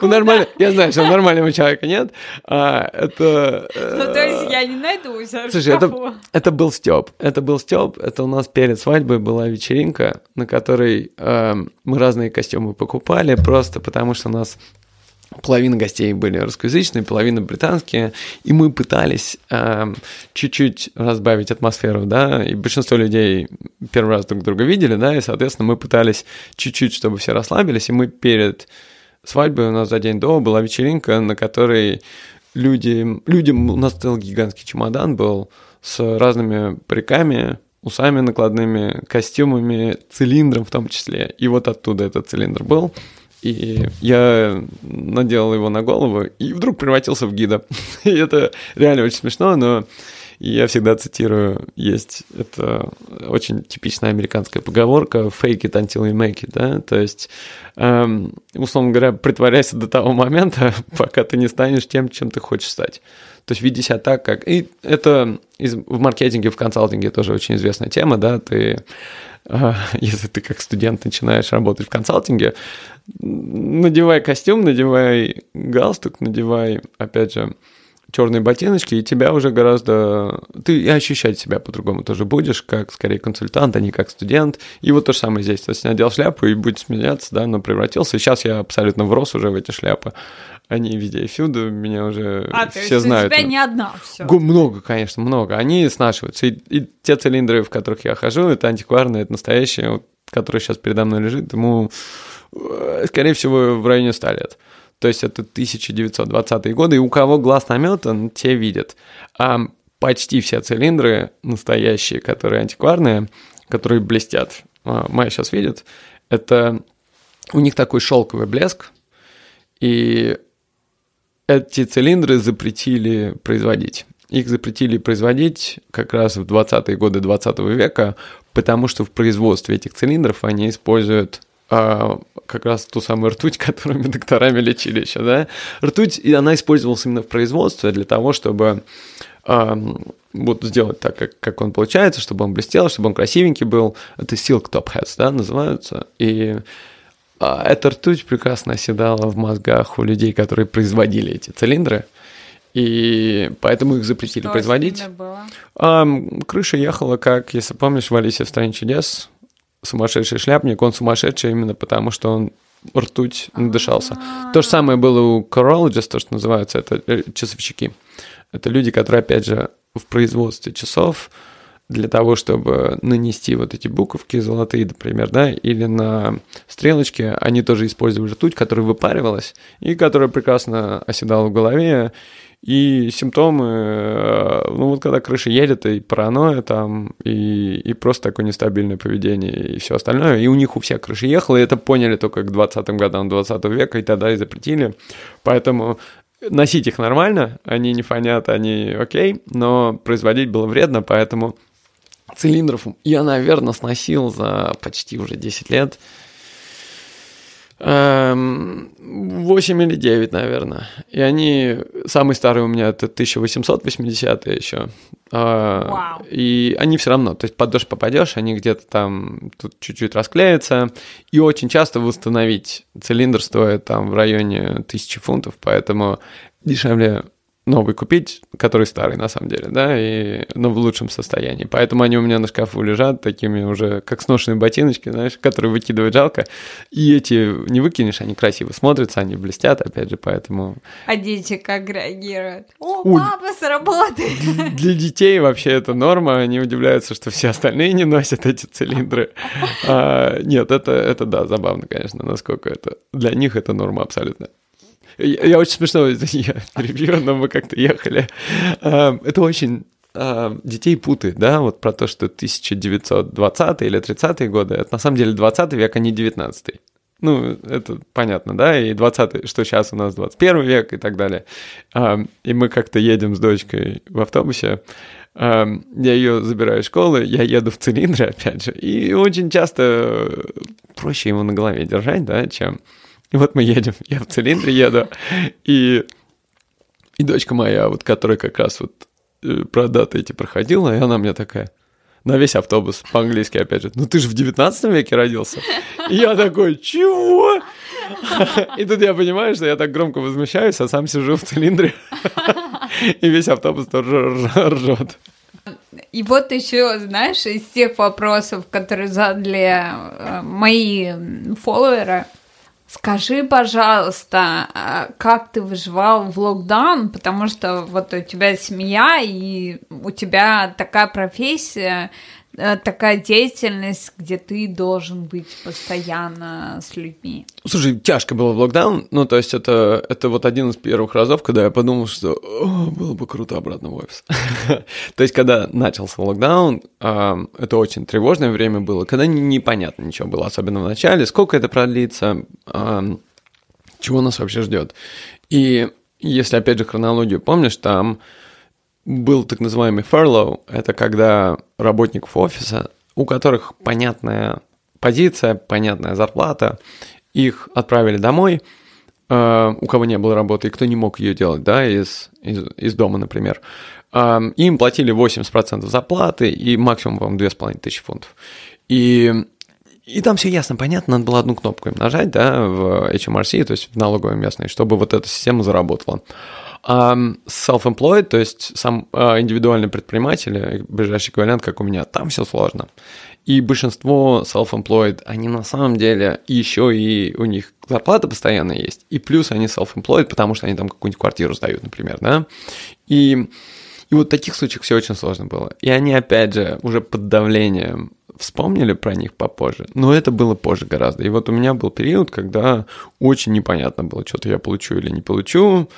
(laughs) нормально, я знаю, что нормального человека нет. А, это... Ну, то есть я не найду Слушай, это, это был Степ. Это был Степ. Это у нас перед свадьбой была вечеринка, на которой эм, мы разные костюмы покупали, просто потому что у нас половина гостей были русскоязычные, половина британские, и мы пытались э, чуть-чуть разбавить атмосферу, да, и большинство людей первый раз друг друга видели, да, и, соответственно, мы пытались чуть-чуть, чтобы все расслабились, и мы перед свадьбой у нас за день до была вечеринка, на которой люди, людям, у нас целый гигантский чемодан был с разными париками, усами накладными, костюмами, цилиндром в том числе, и вот оттуда этот цилиндр был, и я наделал его на голову и вдруг превратился в гида. (laughs) и это реально очень смешно, но я всегда цитирую, есть это очень типичная американская поговорка «fake it until you make it», да, то есть, эм, условно говоря, притворяйся до того момента, (laughs) пока ты не станешь тем, чем ты хочешь стать. То есть веди себя так, как... И это из... в маркетинге, в консалтинге тоже очень известная тема, да, ты а, (laughs) если ты как студент начинаешь работать в консалтинге, надевай костюм, надевай галстук, надевай, опять же, черные ботиночки, и тебя уже гораздо... Ты и ощущать себя по-другому тоже будешь, как скорее консультант, а не как студент. И вот то же самое здесь. То есть надел шляпу и будет смеяться, да, но превратился. И сейчас я абсолютно врос уже в эти шляпы. Они везде и всюду, меня уже А, то все есть знают. у тебя не одна все. Гу- Много, конечно, много. Они снашиваются. И, и те цилиндры, в которых я хожу, это антикварные, это настоящие, вот, который сейчас передо мной лежит, ему, э, скорее всего, в районе 100 лет. То есть это 1920-е годы, и у кого глаз наметан, те видят. А почти все цилиндры настоящие, которые антикварные, которые блестят, а, Майя сейчас видит, это у них такой шелковый блеск, и эти цилиндры запретили производить. Их запретили производить как раз в 20-е годы 20 века, потому что в производстве этих цилиндров они используют как раз ту самую ртуть, (laughs) которую докторами лечили еще, да. Ртуть, и она использовалась именно в производстве для того, чтобы а, вот сделать так, как, как он получается, чтобы он блестел, чтобы он красивенький был. Это silk top hats, да, называются. И а, эта ртуть прекрасно оседала в мозгах у людей, которые производили эти цилиндры. И поэтому их запретили Что производить. было? А, крыша ехала, как, если помнишь, в Алисе в стране чудес, сумасшедший шляпник, он сумасшедший именно потому, что он ртуть надышался. То же самое было у Corologist, то, что называется, это э, часовщики. Это люди, которые, опять же, в производстве часов для того, чтобы нанести вот эти буковки золотые, например, да, или на стрелочки, они тоже использовали ртуть, которая выпаривалась и которая прекрасно оседала в голове, и симптомы, э, ну вот когда крыша едет, и паранойя там, и, и просто такое нестабильное поведение, и все остальное. И у них у всех крыша ехала, и это поняли только к 20-м годам 20 века, и тогда и запретили. Поэтому носить их нормально, они не они окей, но производить было вредно, поэтому цилиндров я, наверное, сносил за почти уже 10 лет. Эм, 8 или 9, наверное. И они... Самый старый у меня это 1880 еще. А, Вау. И они все равно, то есть под дождь попадешь, они где-то там тут чуть-чуть расклеятся. И очень часто восстановить цилиндр стоит там в районе 1000 фунтов, поэтому дешевле новый купить, который старый на самом деле, да, и, но в лучшем состоянии. Поэтому они у меня на шкафу лежат такими уже, как сношенные ботиночки, знаешь, которые выкидывать жалко. И эти не выкинешь, они красиво смотрятся, они блестят, опять же, поэтому А дети как реагируют? О, Ой. папа с работы! для детей вообще это норма, они удивляются, что все остальные не носят эти цилиндры. А, нет, это, это да, забавно, конечно, насколько это... Для них это норма абсолютно. Я, я очень смешно, (laughs) я перебью, но мы как-то ехали. А, Это очень а, детей путает, да, вот про то, что 1920 или 30-е годы, это на самом деле 20 век, а не 19 ну, это понятно, да, и 20 что сейчас у нас 21 век и так далее. А, И мы как-то едем с дочкой в автобусе, я ее забираю из школы, я еду в цилиндре, опять же, и очень часто проще его на голове держать, да, чем... И вот мы едем, я в цилиндре еду, и, и дочка моя, вот которая как раз вот э, про даты эти проходила, и она мне такая, на весь автобус, по-английски опять же, ну ты же в 19 веке родился. И я такой, чего? И тут я понимаю, что я так громко возмущаюсь, а сам сижу в цилиндре. И весь автобус тоже ржет. И вот еще, знаешь, из тех вопросов, которые задали э, мои фолловеры, скажи, пожалуйста, э, как ты выживал в локдаун, потому что вот у тебя семья и у тебя такая профессия, такая деятельность, где ты должен быть постоянно с людьми. Слушай, тяжко было в локдаун, ну, то есть это, это вот один из первых разов, когда я подумал, что «О, было бы круто обратно в офис. (laughs) то есть, когда начался локдаун, это очень тревожное время было, когда не- непонятно ничего было, особенно в начале, сколько это продлится, чего нас вообще ждет. И если, опять же, хронологию помнишь, там был так называемый furlough, это когда работников офиса, у которых понятная позиция, понятная зарплата, их отправили домой, э, у кого не было работы, и кто не мог ее делать, да, из, из, из дома, например. Э, Им платили 80% зарплаты и максимум, по-моему, 2500 фунтов. И и там все ясно, понятно, надо было одну кнопку им нажать, да, в HMRC, то есть в налоговой местной, чтобы вот эта система заработала. А self-employed, то есть сам а, индивидуальный предприниматель, ближайший эквивалент, как у меня, там все сложно. И большинство self-employed, они на самом деле еще и у них зарплата постоянно есть, и плюс они self-employed, потому что они там какую-нибудь квартиру сдают, например, да. И, и вот в таких случаях все очень сложно было. И они, опять же, уже под давлением вспомнили про них попозже, но это было позже гораздо. И вот у меня был период, когда очень непонятно было, что-то я получу или не получу.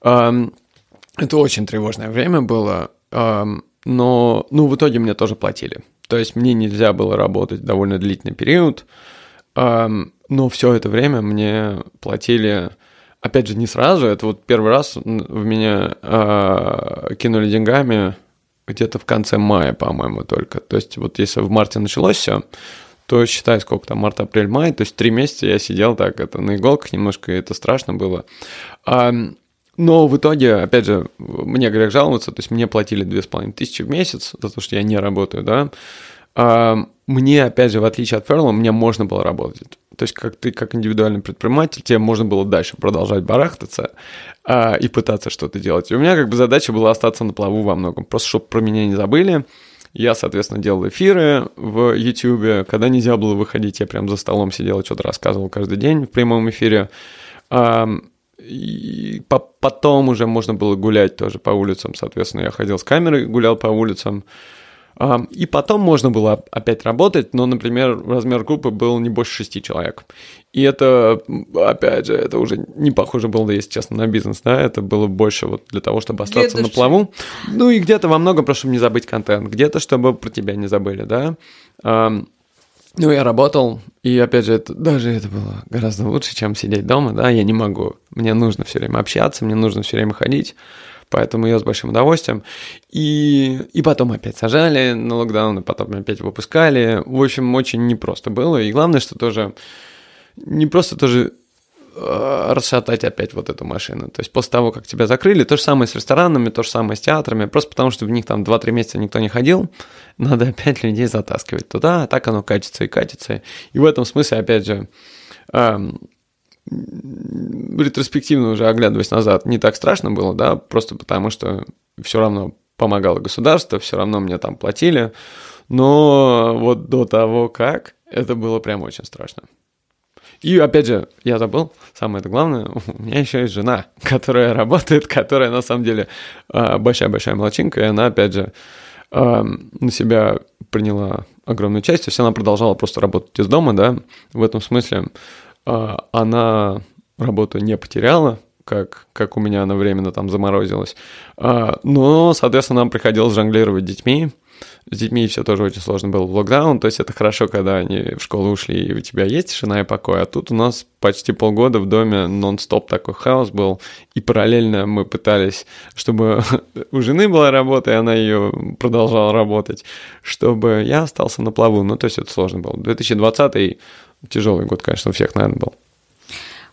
Это очень тревожное время было, но ну, в итоге мне тоже платили. То есть мне нельзя было работать довольно длительный период, но все это время мне платили, опять же, не сразу. Это вот первый раз в меня а, кинули деньгами где-то в конце мая, по-моему, только. То есть вот если в марте началось все, то считай, сколько там, март, апрель, май, то есть три месяца я сидел так, это на иголках немножко, и это страшно было. Но в итоге, опять же, мне грех жаловаться, то есть мне платили две с половиной тысячи в месяц за то, что я не работаю, да. А, мне, опять же, в отличие от Ферла, мне можно было работать. То есть, как ты, как индивидуальный предприниматель, тебе можно было дальше продолжать барахтаться а, и пытаться что-то делать. И у меня как бы задача была остаться на плаву во многом, просто чтобы про меня не забыли. Я, соответственно, делал эфиры в YouTube. Когда нельзя было выходить, я прям за столом сидел и что-то рассказывал каждый день в прямом эфире. И по потом уже можно было гулять тоже по улицам. Соответственно, я ходил с камерой, гулял по улицам. И потом можно было опять работать, но, например, размер группы был не больше шести человек. И это, опять же, это уже не похоже было, если честно, на бизнес, да, это было больше вот для того, чтобы остаться для на плаву. Ну и где-то во многом, просто чтобы не забыть контент, где-то, чтобы про тебя не забыли, да. Ну, я работал, и опять же, это, даже это было гораздо лучше, чем сидеть дома, да, я не могу, мне нужно все время общаться, мне нужно все время ходить, поэтому я с большим удовольствием. И, и потом опять сажали на локдаун, и потом опять выпускали. В общем, очень непросто было. И главное, что тоже не просто тоже расшатать опять вот эту машину. То есть после того, как тебя закрыли, то же самое с ресторанами, то же самое с театрами, просто потому что в них там 2-3 месяца никто не ходил, надо опять людей затаскивать туда, а так оно катится и катится. И в этом смысле, опять же, эм, ретроспективно уже оглядываясь назад, не так страшно было, да, просто потому что все равно помогало государство, все равно мне там платили, но вот до того как, это было прям очень страшно. И опять же, я забыл, самое главное, (laughs) у меня еще есть жена, (laughs) которая работает, которая на самом деле а, большая-большая молочинка, и она опять же а, на себя приняла огромную часть, то есть она продолжала просто работать из дома, да, в этом смысле а, она работу не потеряла, как, как у меня она временно там заморозилась. Но, соответственно, нам приходилось жонглировать детьми. С детьми все тоже очень сложно было в локдаун, то есть это хорошо, когда они в школу ушли, и у тебя есть тишина и покой, а тут у нас почти полгода в доме нон-стоп такой хаос был, и параллельно мы пытались, чтобы (laughs) у жены была работа, и она ее продолжала работать, чтобы я остался на плаву, ну то есть это сложно было. 2020 тяжелый год, конечно, у всех, наверное, был.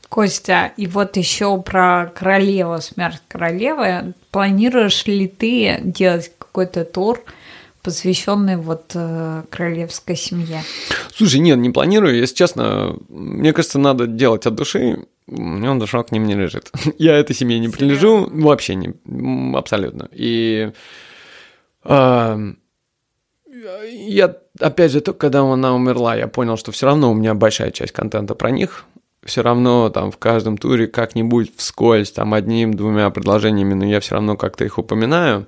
Костя, и вот еще про королеву, смерть королевы. Планируешь ли ты делать какой-то тур, посвященный вот э, королевской семье? Слушай, нет, не планирую. Если честно, мне кажется, надо делать от души. У меня душа к ним не лежит. (laughs) Я этой семье не прилежу, вообще не, абсолютно. И э, я, опять же, только когда она умерла, я понял, что все равно у меня большая часть контента про них. Все равно там в каждом туре как-нибудь вскользь, там одним-двумя предложениями, но я все равно как-то их упоминаю.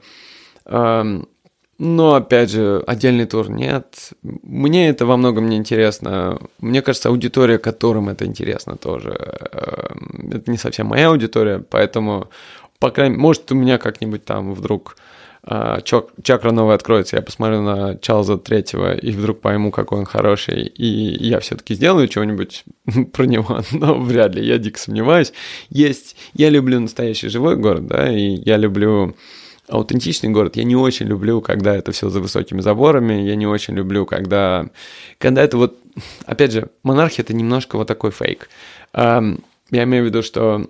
Но, опять же, отдельный тур нет. Мне это во многом не интересно. Мне кажется, аудитория, которым это интересно тоже. Это не совсем моя аудитория, поэтому, по крайней может, у меня как-нибудь там вдруг а, чакра новая откроется, я посмотрю на Чарльза Третьего и вдруг пойму, какой он хороший, и я все-таки сделаю чего-нибудь (laughs) про него, (laughs) но вряд ли, я дико сомневаюсь. Есть, я люблю настоящий живой город, да, и я люблю аутентичный город. Я не очень люблю, когда это все за высокими заборами, я не очень люблю, когда, когда это вот, опять же, монархия это немножко вот такой фейк. Я имею в виду, что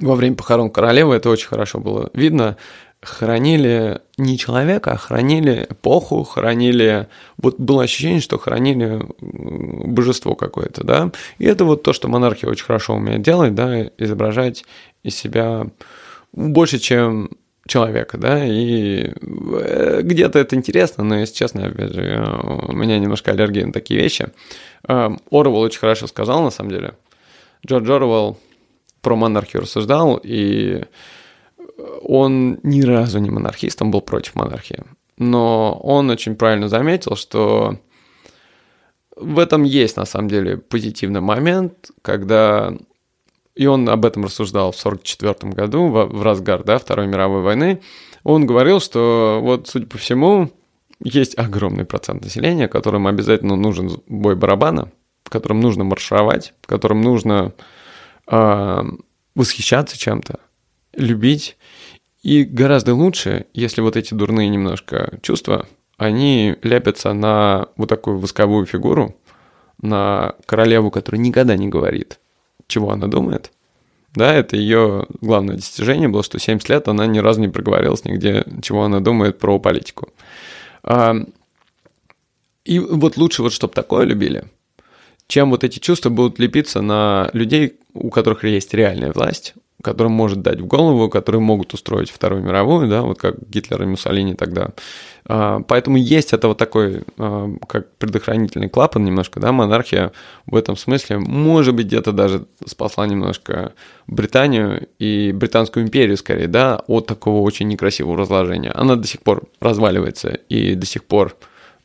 во время похорон королевы это очень хорошо было видно, хранили не человека, а хранили эпоху, хранили... Вот было ощущение, что хранили божество какое-то, да. И это вот то, что монархия очень хорошо умеет делать, да, изображать из себя больше, чем человека, да, и э, где-то это интересно, но, если честно, опять же, у меня немножко аллергия на такие вещи. Эм, Орвел очень хорошо сказал, на самом деле. Джордж Орвел про монархию рассуждал, и он ни разу не монархист, он был против монархии. Но он очень правильно заметил, что в этом есть на самом деле позитивный момент, когда и он об этом рассуждал в 1944 году, в, в разгар да, Второй мировой войны, он говорил, что вот, судя по всему, есть огромный процент населения, которым обязательно нужен бой барабана, которым нужно маршировать, которым нужно э, восхищаться чем-то, любить. И гораздо лучше, если вот эти дурные немножко чувства, они ляпятся на вот такую восковую фигуру, на королеву, которая никогда не говорит, чего она думает. Да, это ее главное достижение было, что 70 лет она ни разу не проговорилась нигде, чего она думает про политику. И вот лучше вот, чтобы такое любили, чем вот эти чувства будут лепиться на людей, у которых есть реальная власть, которым может дать в голову, которые могут устроить Вторую мировую, да, вот как Гитлер и Муссолини тогда. А, поэтому есть это вот такой, а, как предохранительный клапан немножко, да, монархия в этом смысле, может быть, где-то даже спасла немножко Британию и Британскую империю, скорее, да, от такого очень некрасивого разложения. Она до сих пор разваливается и до сих пор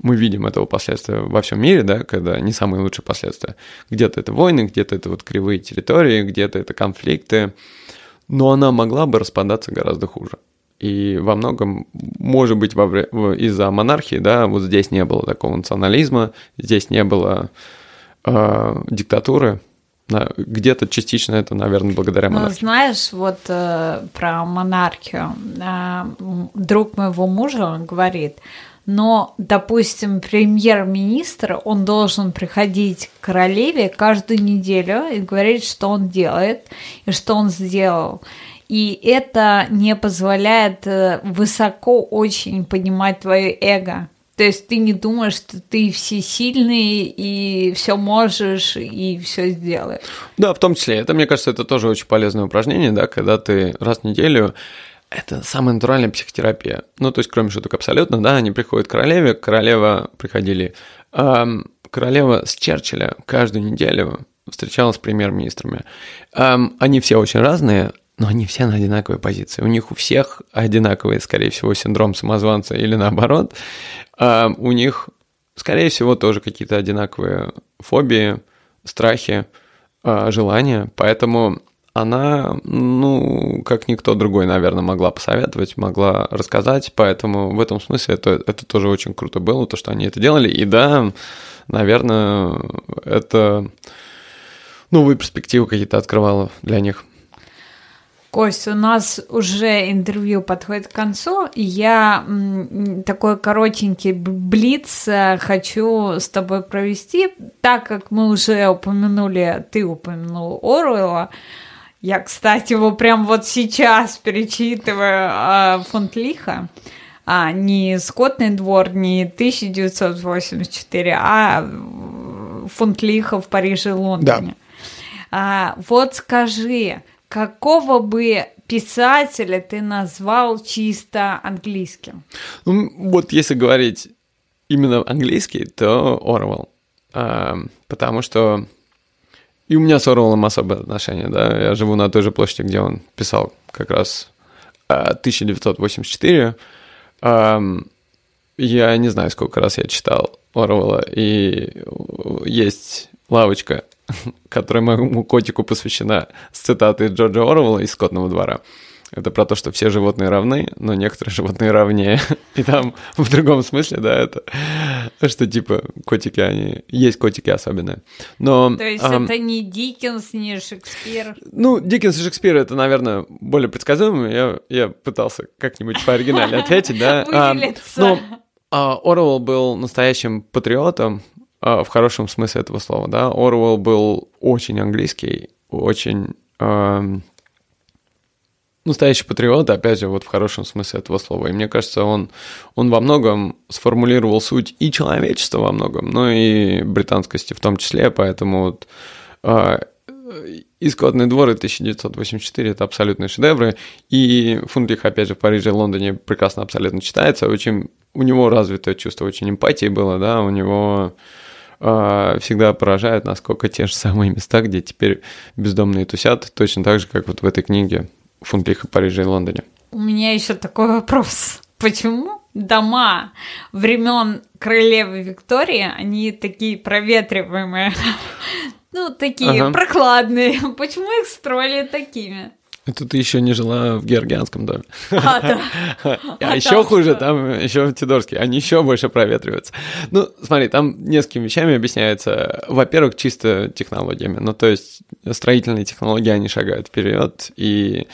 мы видим этого последствия во всем мире, да, когда не самые лучшие последствия. Где-то это войны, где-то это вот кривые территории, где-то это конфликты, но она могла бы распадаться гораздо хуже. И во многом, может быть, из-за монархии, да, вот здесь не было такого национализма, здесь не было э, диктатуры, где-то частично это, наверное, благодаря ну, монархии. Ну, знаешь, вот э, про монархию. Э, друг моего мужа говорит, но, допустим, премьер-министр, он должен приходить к королеве каждую неделю и говорить, что он делает и что он сделал. И это не позволяет э, высоко очень поднимать твое эго. То есть ты не думаешь, что ты всесильный и все можешь и все сделаешь. Да, в том числе. Это, мне кажется, это тоже очень полезное упражнение, да, когда ты раз в неделю это самая натуральная психотерапия. Ну, то есть, кроме шуток абсолютно, да, они приходят к королеве, королева приходили. Эм, королева с Черчилля каждую неделю встречалась с премьер-министрами. Эм, они все очень разные, но они все на одинаковой позиции. У них у всех одинаковый, скорее всего, синдром самозванца или наоборот. Эм, у них, скорее всего, тоже какие-то одинаковые фобии, страхи, э, желания. Поэтому она, ну, как никто другой, наверное, могла посоветовать, могла рассказать, поэтому в этом смысле это, это тоже очень круто было, то, что они это делали, и да, наверное, это новые перспективы какие-то открывало для них. Кость, у нас уже интервью подходит к концу, я такой коротенький блиц э, хочу с тобой провести, так как мы уже упомянули, ты упомянул Оруэлла, я, кстати, его прям вот сейчас перечитываю а, фонд Лиха. А, не «Скотный двор», не 1984, а фонд Лиха в Париже и Лондоне. Да. А, вот скажи, какого бы писателя ты назвал чисто английским? Ну, вот если говорить именно английский, то Орвел. А, потому что и у меня с Оруэллом особое отношение, да. Я живу на той же площади, где он писал как раз 1984. Я не знаю, сколько раз я читал Оруэлла, и есть лавочка, (laughs) которая моему котику посвящена с цитатой Джорджа Оруэлла из «Скотного двора». Это про то, что все животные равны, но некоторые (laughs) животные равнее. И там в другом смысле, да, это что типа котики, они... Есть котики особенные. Но, то есть эм, это не Диккенс, не Шекспир? Ну, Диккенс и Шекспир это, наверное, более предсказуемо. Я, я пытался как-нибудь по-оригинально ответить, да. (laughs) Но а, Оруэлл был настоящим патриотом, а, в хорошем смысле этого слова, да. Оруэлл был очень английский, очень настоящий патриот, опять же, вот в хорошем смысле этого слова. И мне кажется, он, он во многом сформулировал суть и человечества во многом, но и британскости в том числе, поэтому вот, э, и «Скотный двор» и 1984 — это абсолютные шедевры, и Фундлих, опять же, в Париже и Лондоне прекрасно абсолютно читается, очень, у него развитое чувство очень эмпатии было, да, у него э, всегда поражает, насколько те же самые места, где теперь бездомные тусят, точно так же, как вот в этой книге Фундлиха, Париже и Лондоне. У меня еще такой вопрос. Почему дома времен королевы Виктории, они такие проветриваемые? (laughs) Ну, такие ага. прохладные. Почему их строили такими? Это ты еще не жила в Георгианском доме. А, да. (laughs) а, а еще хуже, там еще в Тидорске, они еще больше проветриваются. Ну, смотри, там несколькими вещами объясняется. Во-первых, чисто технологиями. Ну, то есть строительные технологии, они шагают вперед, и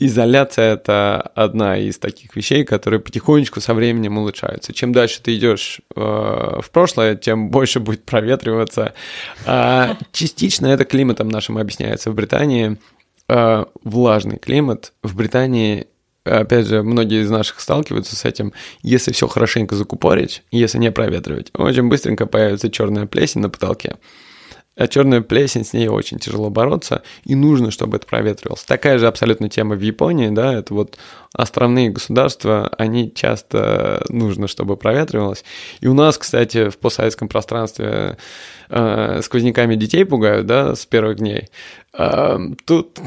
изоляция это одна из таких вещей, которые потихонечку со временем улучшаются. Чем дальше ты идешь э, в прошлое, тем больше будет проветриваться. А частично это климатом нашим объясняется. В Британии э, влажный климат. В Британии опять же, многие из наших сталкиваются с этим, если все хорошенько закупорить, если не проветривать, очень быстренько появится черная плесень на потолке а черная плесень, с ней очень тяжело бороться, и нужно, чтобы это проветривалось. Такая же абсолютно тема в Японии, да, это вот островные государства, они часто нужно, чтобы проветривалось. И у нас, кстати, в постсоветском пространстве э, сквозняками детей пугают, да, с первых дней. Э, тут,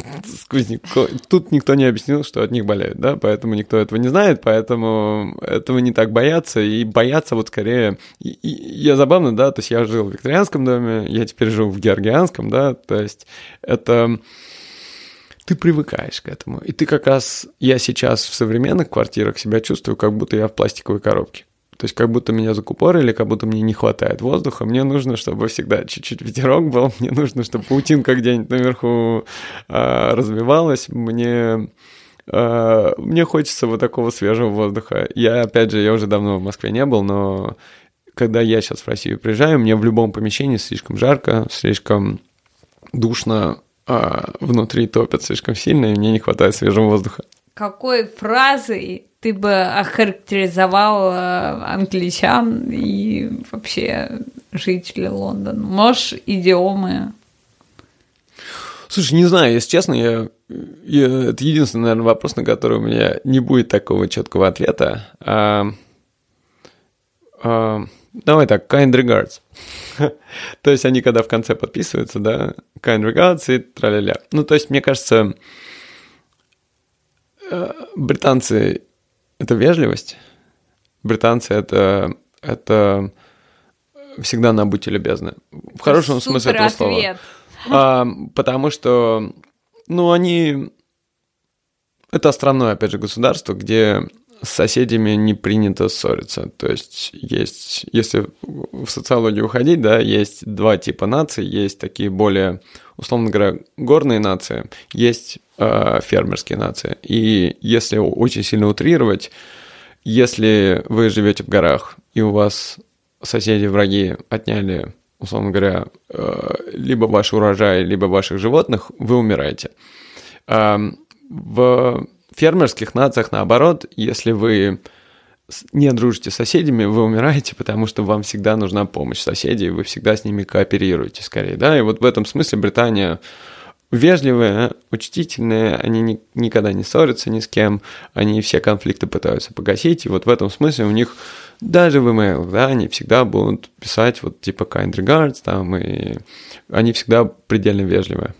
сквозняк, тут никто не объяснил, что от них болеют, да, поэтому никто этого не знает, поэтому этого не так боятся, и боятся вот скорее... И, и, я забавно, да, то есть я жил в викторианском доме, я теперь живу в георгианском, да, то есть это ты привыкаешь к этому. И ты как раз, я сейчас в современных квартирах себя чувствую, как будто я в пластиковой коробке. То есть как будто меня закупорили, как будто мне не хватает воздуха. Мне нужно, чтобы всегда чуть-чуть ветерок был. (laughs) Мне нужно, чтобы паутинка где-нибудь наверху э, развивалась. Мне э, мне хочется вот такого свежего воздуха. Я, опять же, я уже давно в Москве не был, но когда я сейчас в Россию приезжаю, мне в любом помещении слишком жарко, слишком душно, а внутри топят слишком сильно, и мне не хватает свежего воздуха. Какой фразой ты бы охарактеризовал э, англичан и вообще жителей Лондона? Можешь идиомы? Слушай, не знаю, если честно, я, я, это единственный, наверное, вопрос, на который у меня не будет такого четкого ответа. А, а, давай так, kind regards. (laughs) то есть они когда в конце подписываются, да, kind regards и тра-ля-ля. Ну, то есть, мне кажется, э, британцы — это вежливость. Британцы — это, это всегда на будьте любезны. В хорошем Супер смысле этого слова. А, потому что, ну, они... Это островное, опять же, государство, где с соседями не принято ссориться. То есть есть, если в социологию уходить, да, есть два типа наций. Есть такие более, условно говоря, горные нации, есть э, фермерские нации. И если очень сильно утрировать, если вы живете в горах и у вас соседи враги отняли, условно говоря, э, либо ваш урожай, либо ваших животных, вы умираете. Э, в фермерских нациях, наоборот, если вы не дружите с соседями, вы умираете, потому что вам всегда нужна помощь соседей, вы всегда с ними кооперируете скорее, да, и вот в этом смысле Британия вежливые, учтительные, они ни, никогда не ссорятся ни с кем, они все конфликты пытаются погасить, и вот в этом смысле у них даже в email, да, они всегда будут писать вот типа kind regards там, и они всегда предельно вежливые.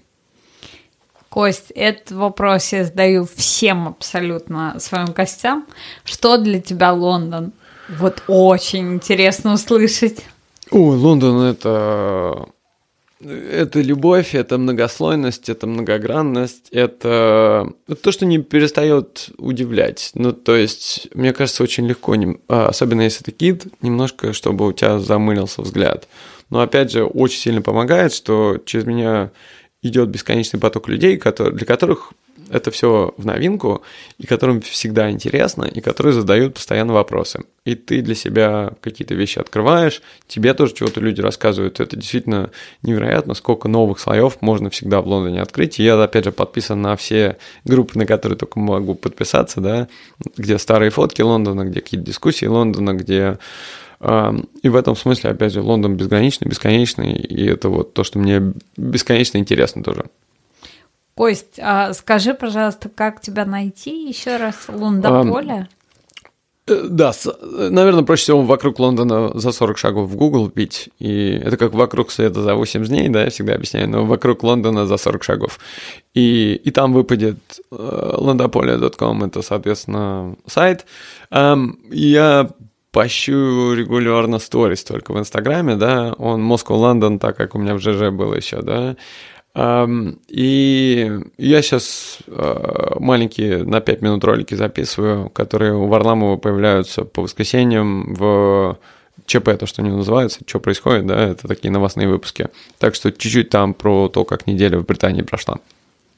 Кость, этот вопрос я задаю всем абсолютно своим гостям. Что для тебя Лондон? Вот очень интересно услышать. О, Лондон это это любовь, это многослойность, это многогранность, это, это то, что не перестает удивлять. Ну, то есть, мне кажется, очень легко, а, особенно если ты кид, немножко, чтобы у тебя замылился взгляд. Но опять же, очень сильно помогает, что через меня идет бесконечный поток людей, которые, для которых это все в новинку, и которым всегда интересно, и которые задают постоянно вопросы. И ты для себя какие-то вещи открываешь, тебе тоже чего-то люди рассказывают. Это действительно невероятно, сколько новых слоев можно всегда в Лондоне открыть. И я, опять же, подписан на все группы, на которые только могу подписаться, да, где старые фотки Лондона, где какие-то дискуссии Лондона, где И в этом смысле, опять же, Лондон безграничный, бесконечный, и это вот то, что мне бесконечно интересно тоже. Кость, а скажи, пожалуйста, как тебя найти еще раз? Лундополе? Э, да, наверное, проще всего вокруг Лондона за 40 шагов в Google пить. И это как вокруг света за 8 дней, да, я всегда объясняю, но вокруг Лондона за 40 шагов. И, и там выпадет э, это, соответственно, сайт. Я пощу регулярно сторис только в Инстаграме, да, он Moscow London, так как у меня в ЖЖ было еще, да, и я сейчас а, маленькие на 5 минут ролики записываю, которые у Варламова появляются по воскресеньям в ЧП, то, что они называются, что происходит, да, это такие новостные выпуски. Так что чуть-чуть там про то, как неделя в Британии прошла.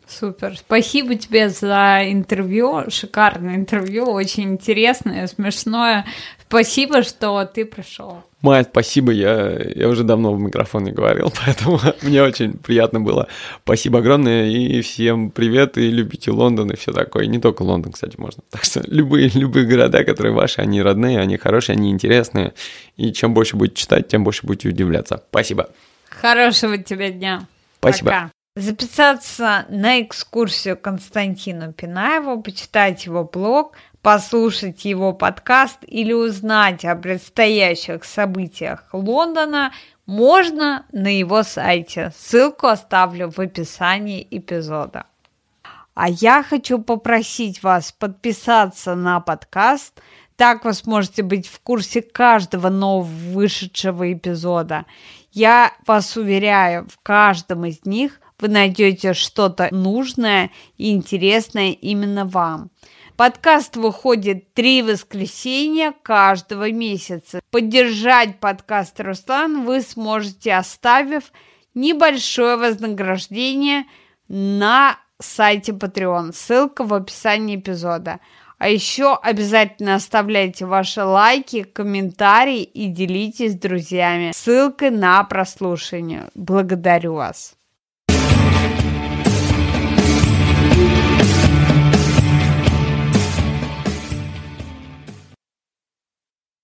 Супер. Спасибо тебе за интервью. Шикарное интервью, очень интересное, смешное. Спасибо, что ты пришел. Майя, спасибо, я, я уже давно в микрофон не говорил, (laughs) поэтому мне очень приятно было. Спасибо огромное, и всем привет, и любите Лондон, и все такое. И не только Лондон, кстати, можно. Так что (laughs) любые, любые города, которые ваши, они родные, они хорошие, они интересные. И чем больше будете читать, тем больше будете удивляться. Спасибо. Хорошего тебе дня. Спасибо. Пока. Записаться на экскурсию Константину Пинаеву, почитать его блог, послушать его подкаст или узнать о предстоящих событиях Лондона можно на его сайте. Ссылку оставлю в описании эпизода. А я хочу попросить вас подписаться на подкаст. Так вы сможете быть в курсе каждого нового вышедшего эпизода. Я вас уверяю, в каждом из них вы найдете что-то нужное и интересное именно вам. Подкаст выходит три воскресенья каждого месяца. Поддержать подкаст Руслан вы сможете, оставив небольшое вознаграждение на сайте Patreon. Ссылка в описании эпизода. А еще обязательно оставляйте ваши лайки, комментарии и делитесь с друзьями ссылкой на прослушивание. Благодарю вас.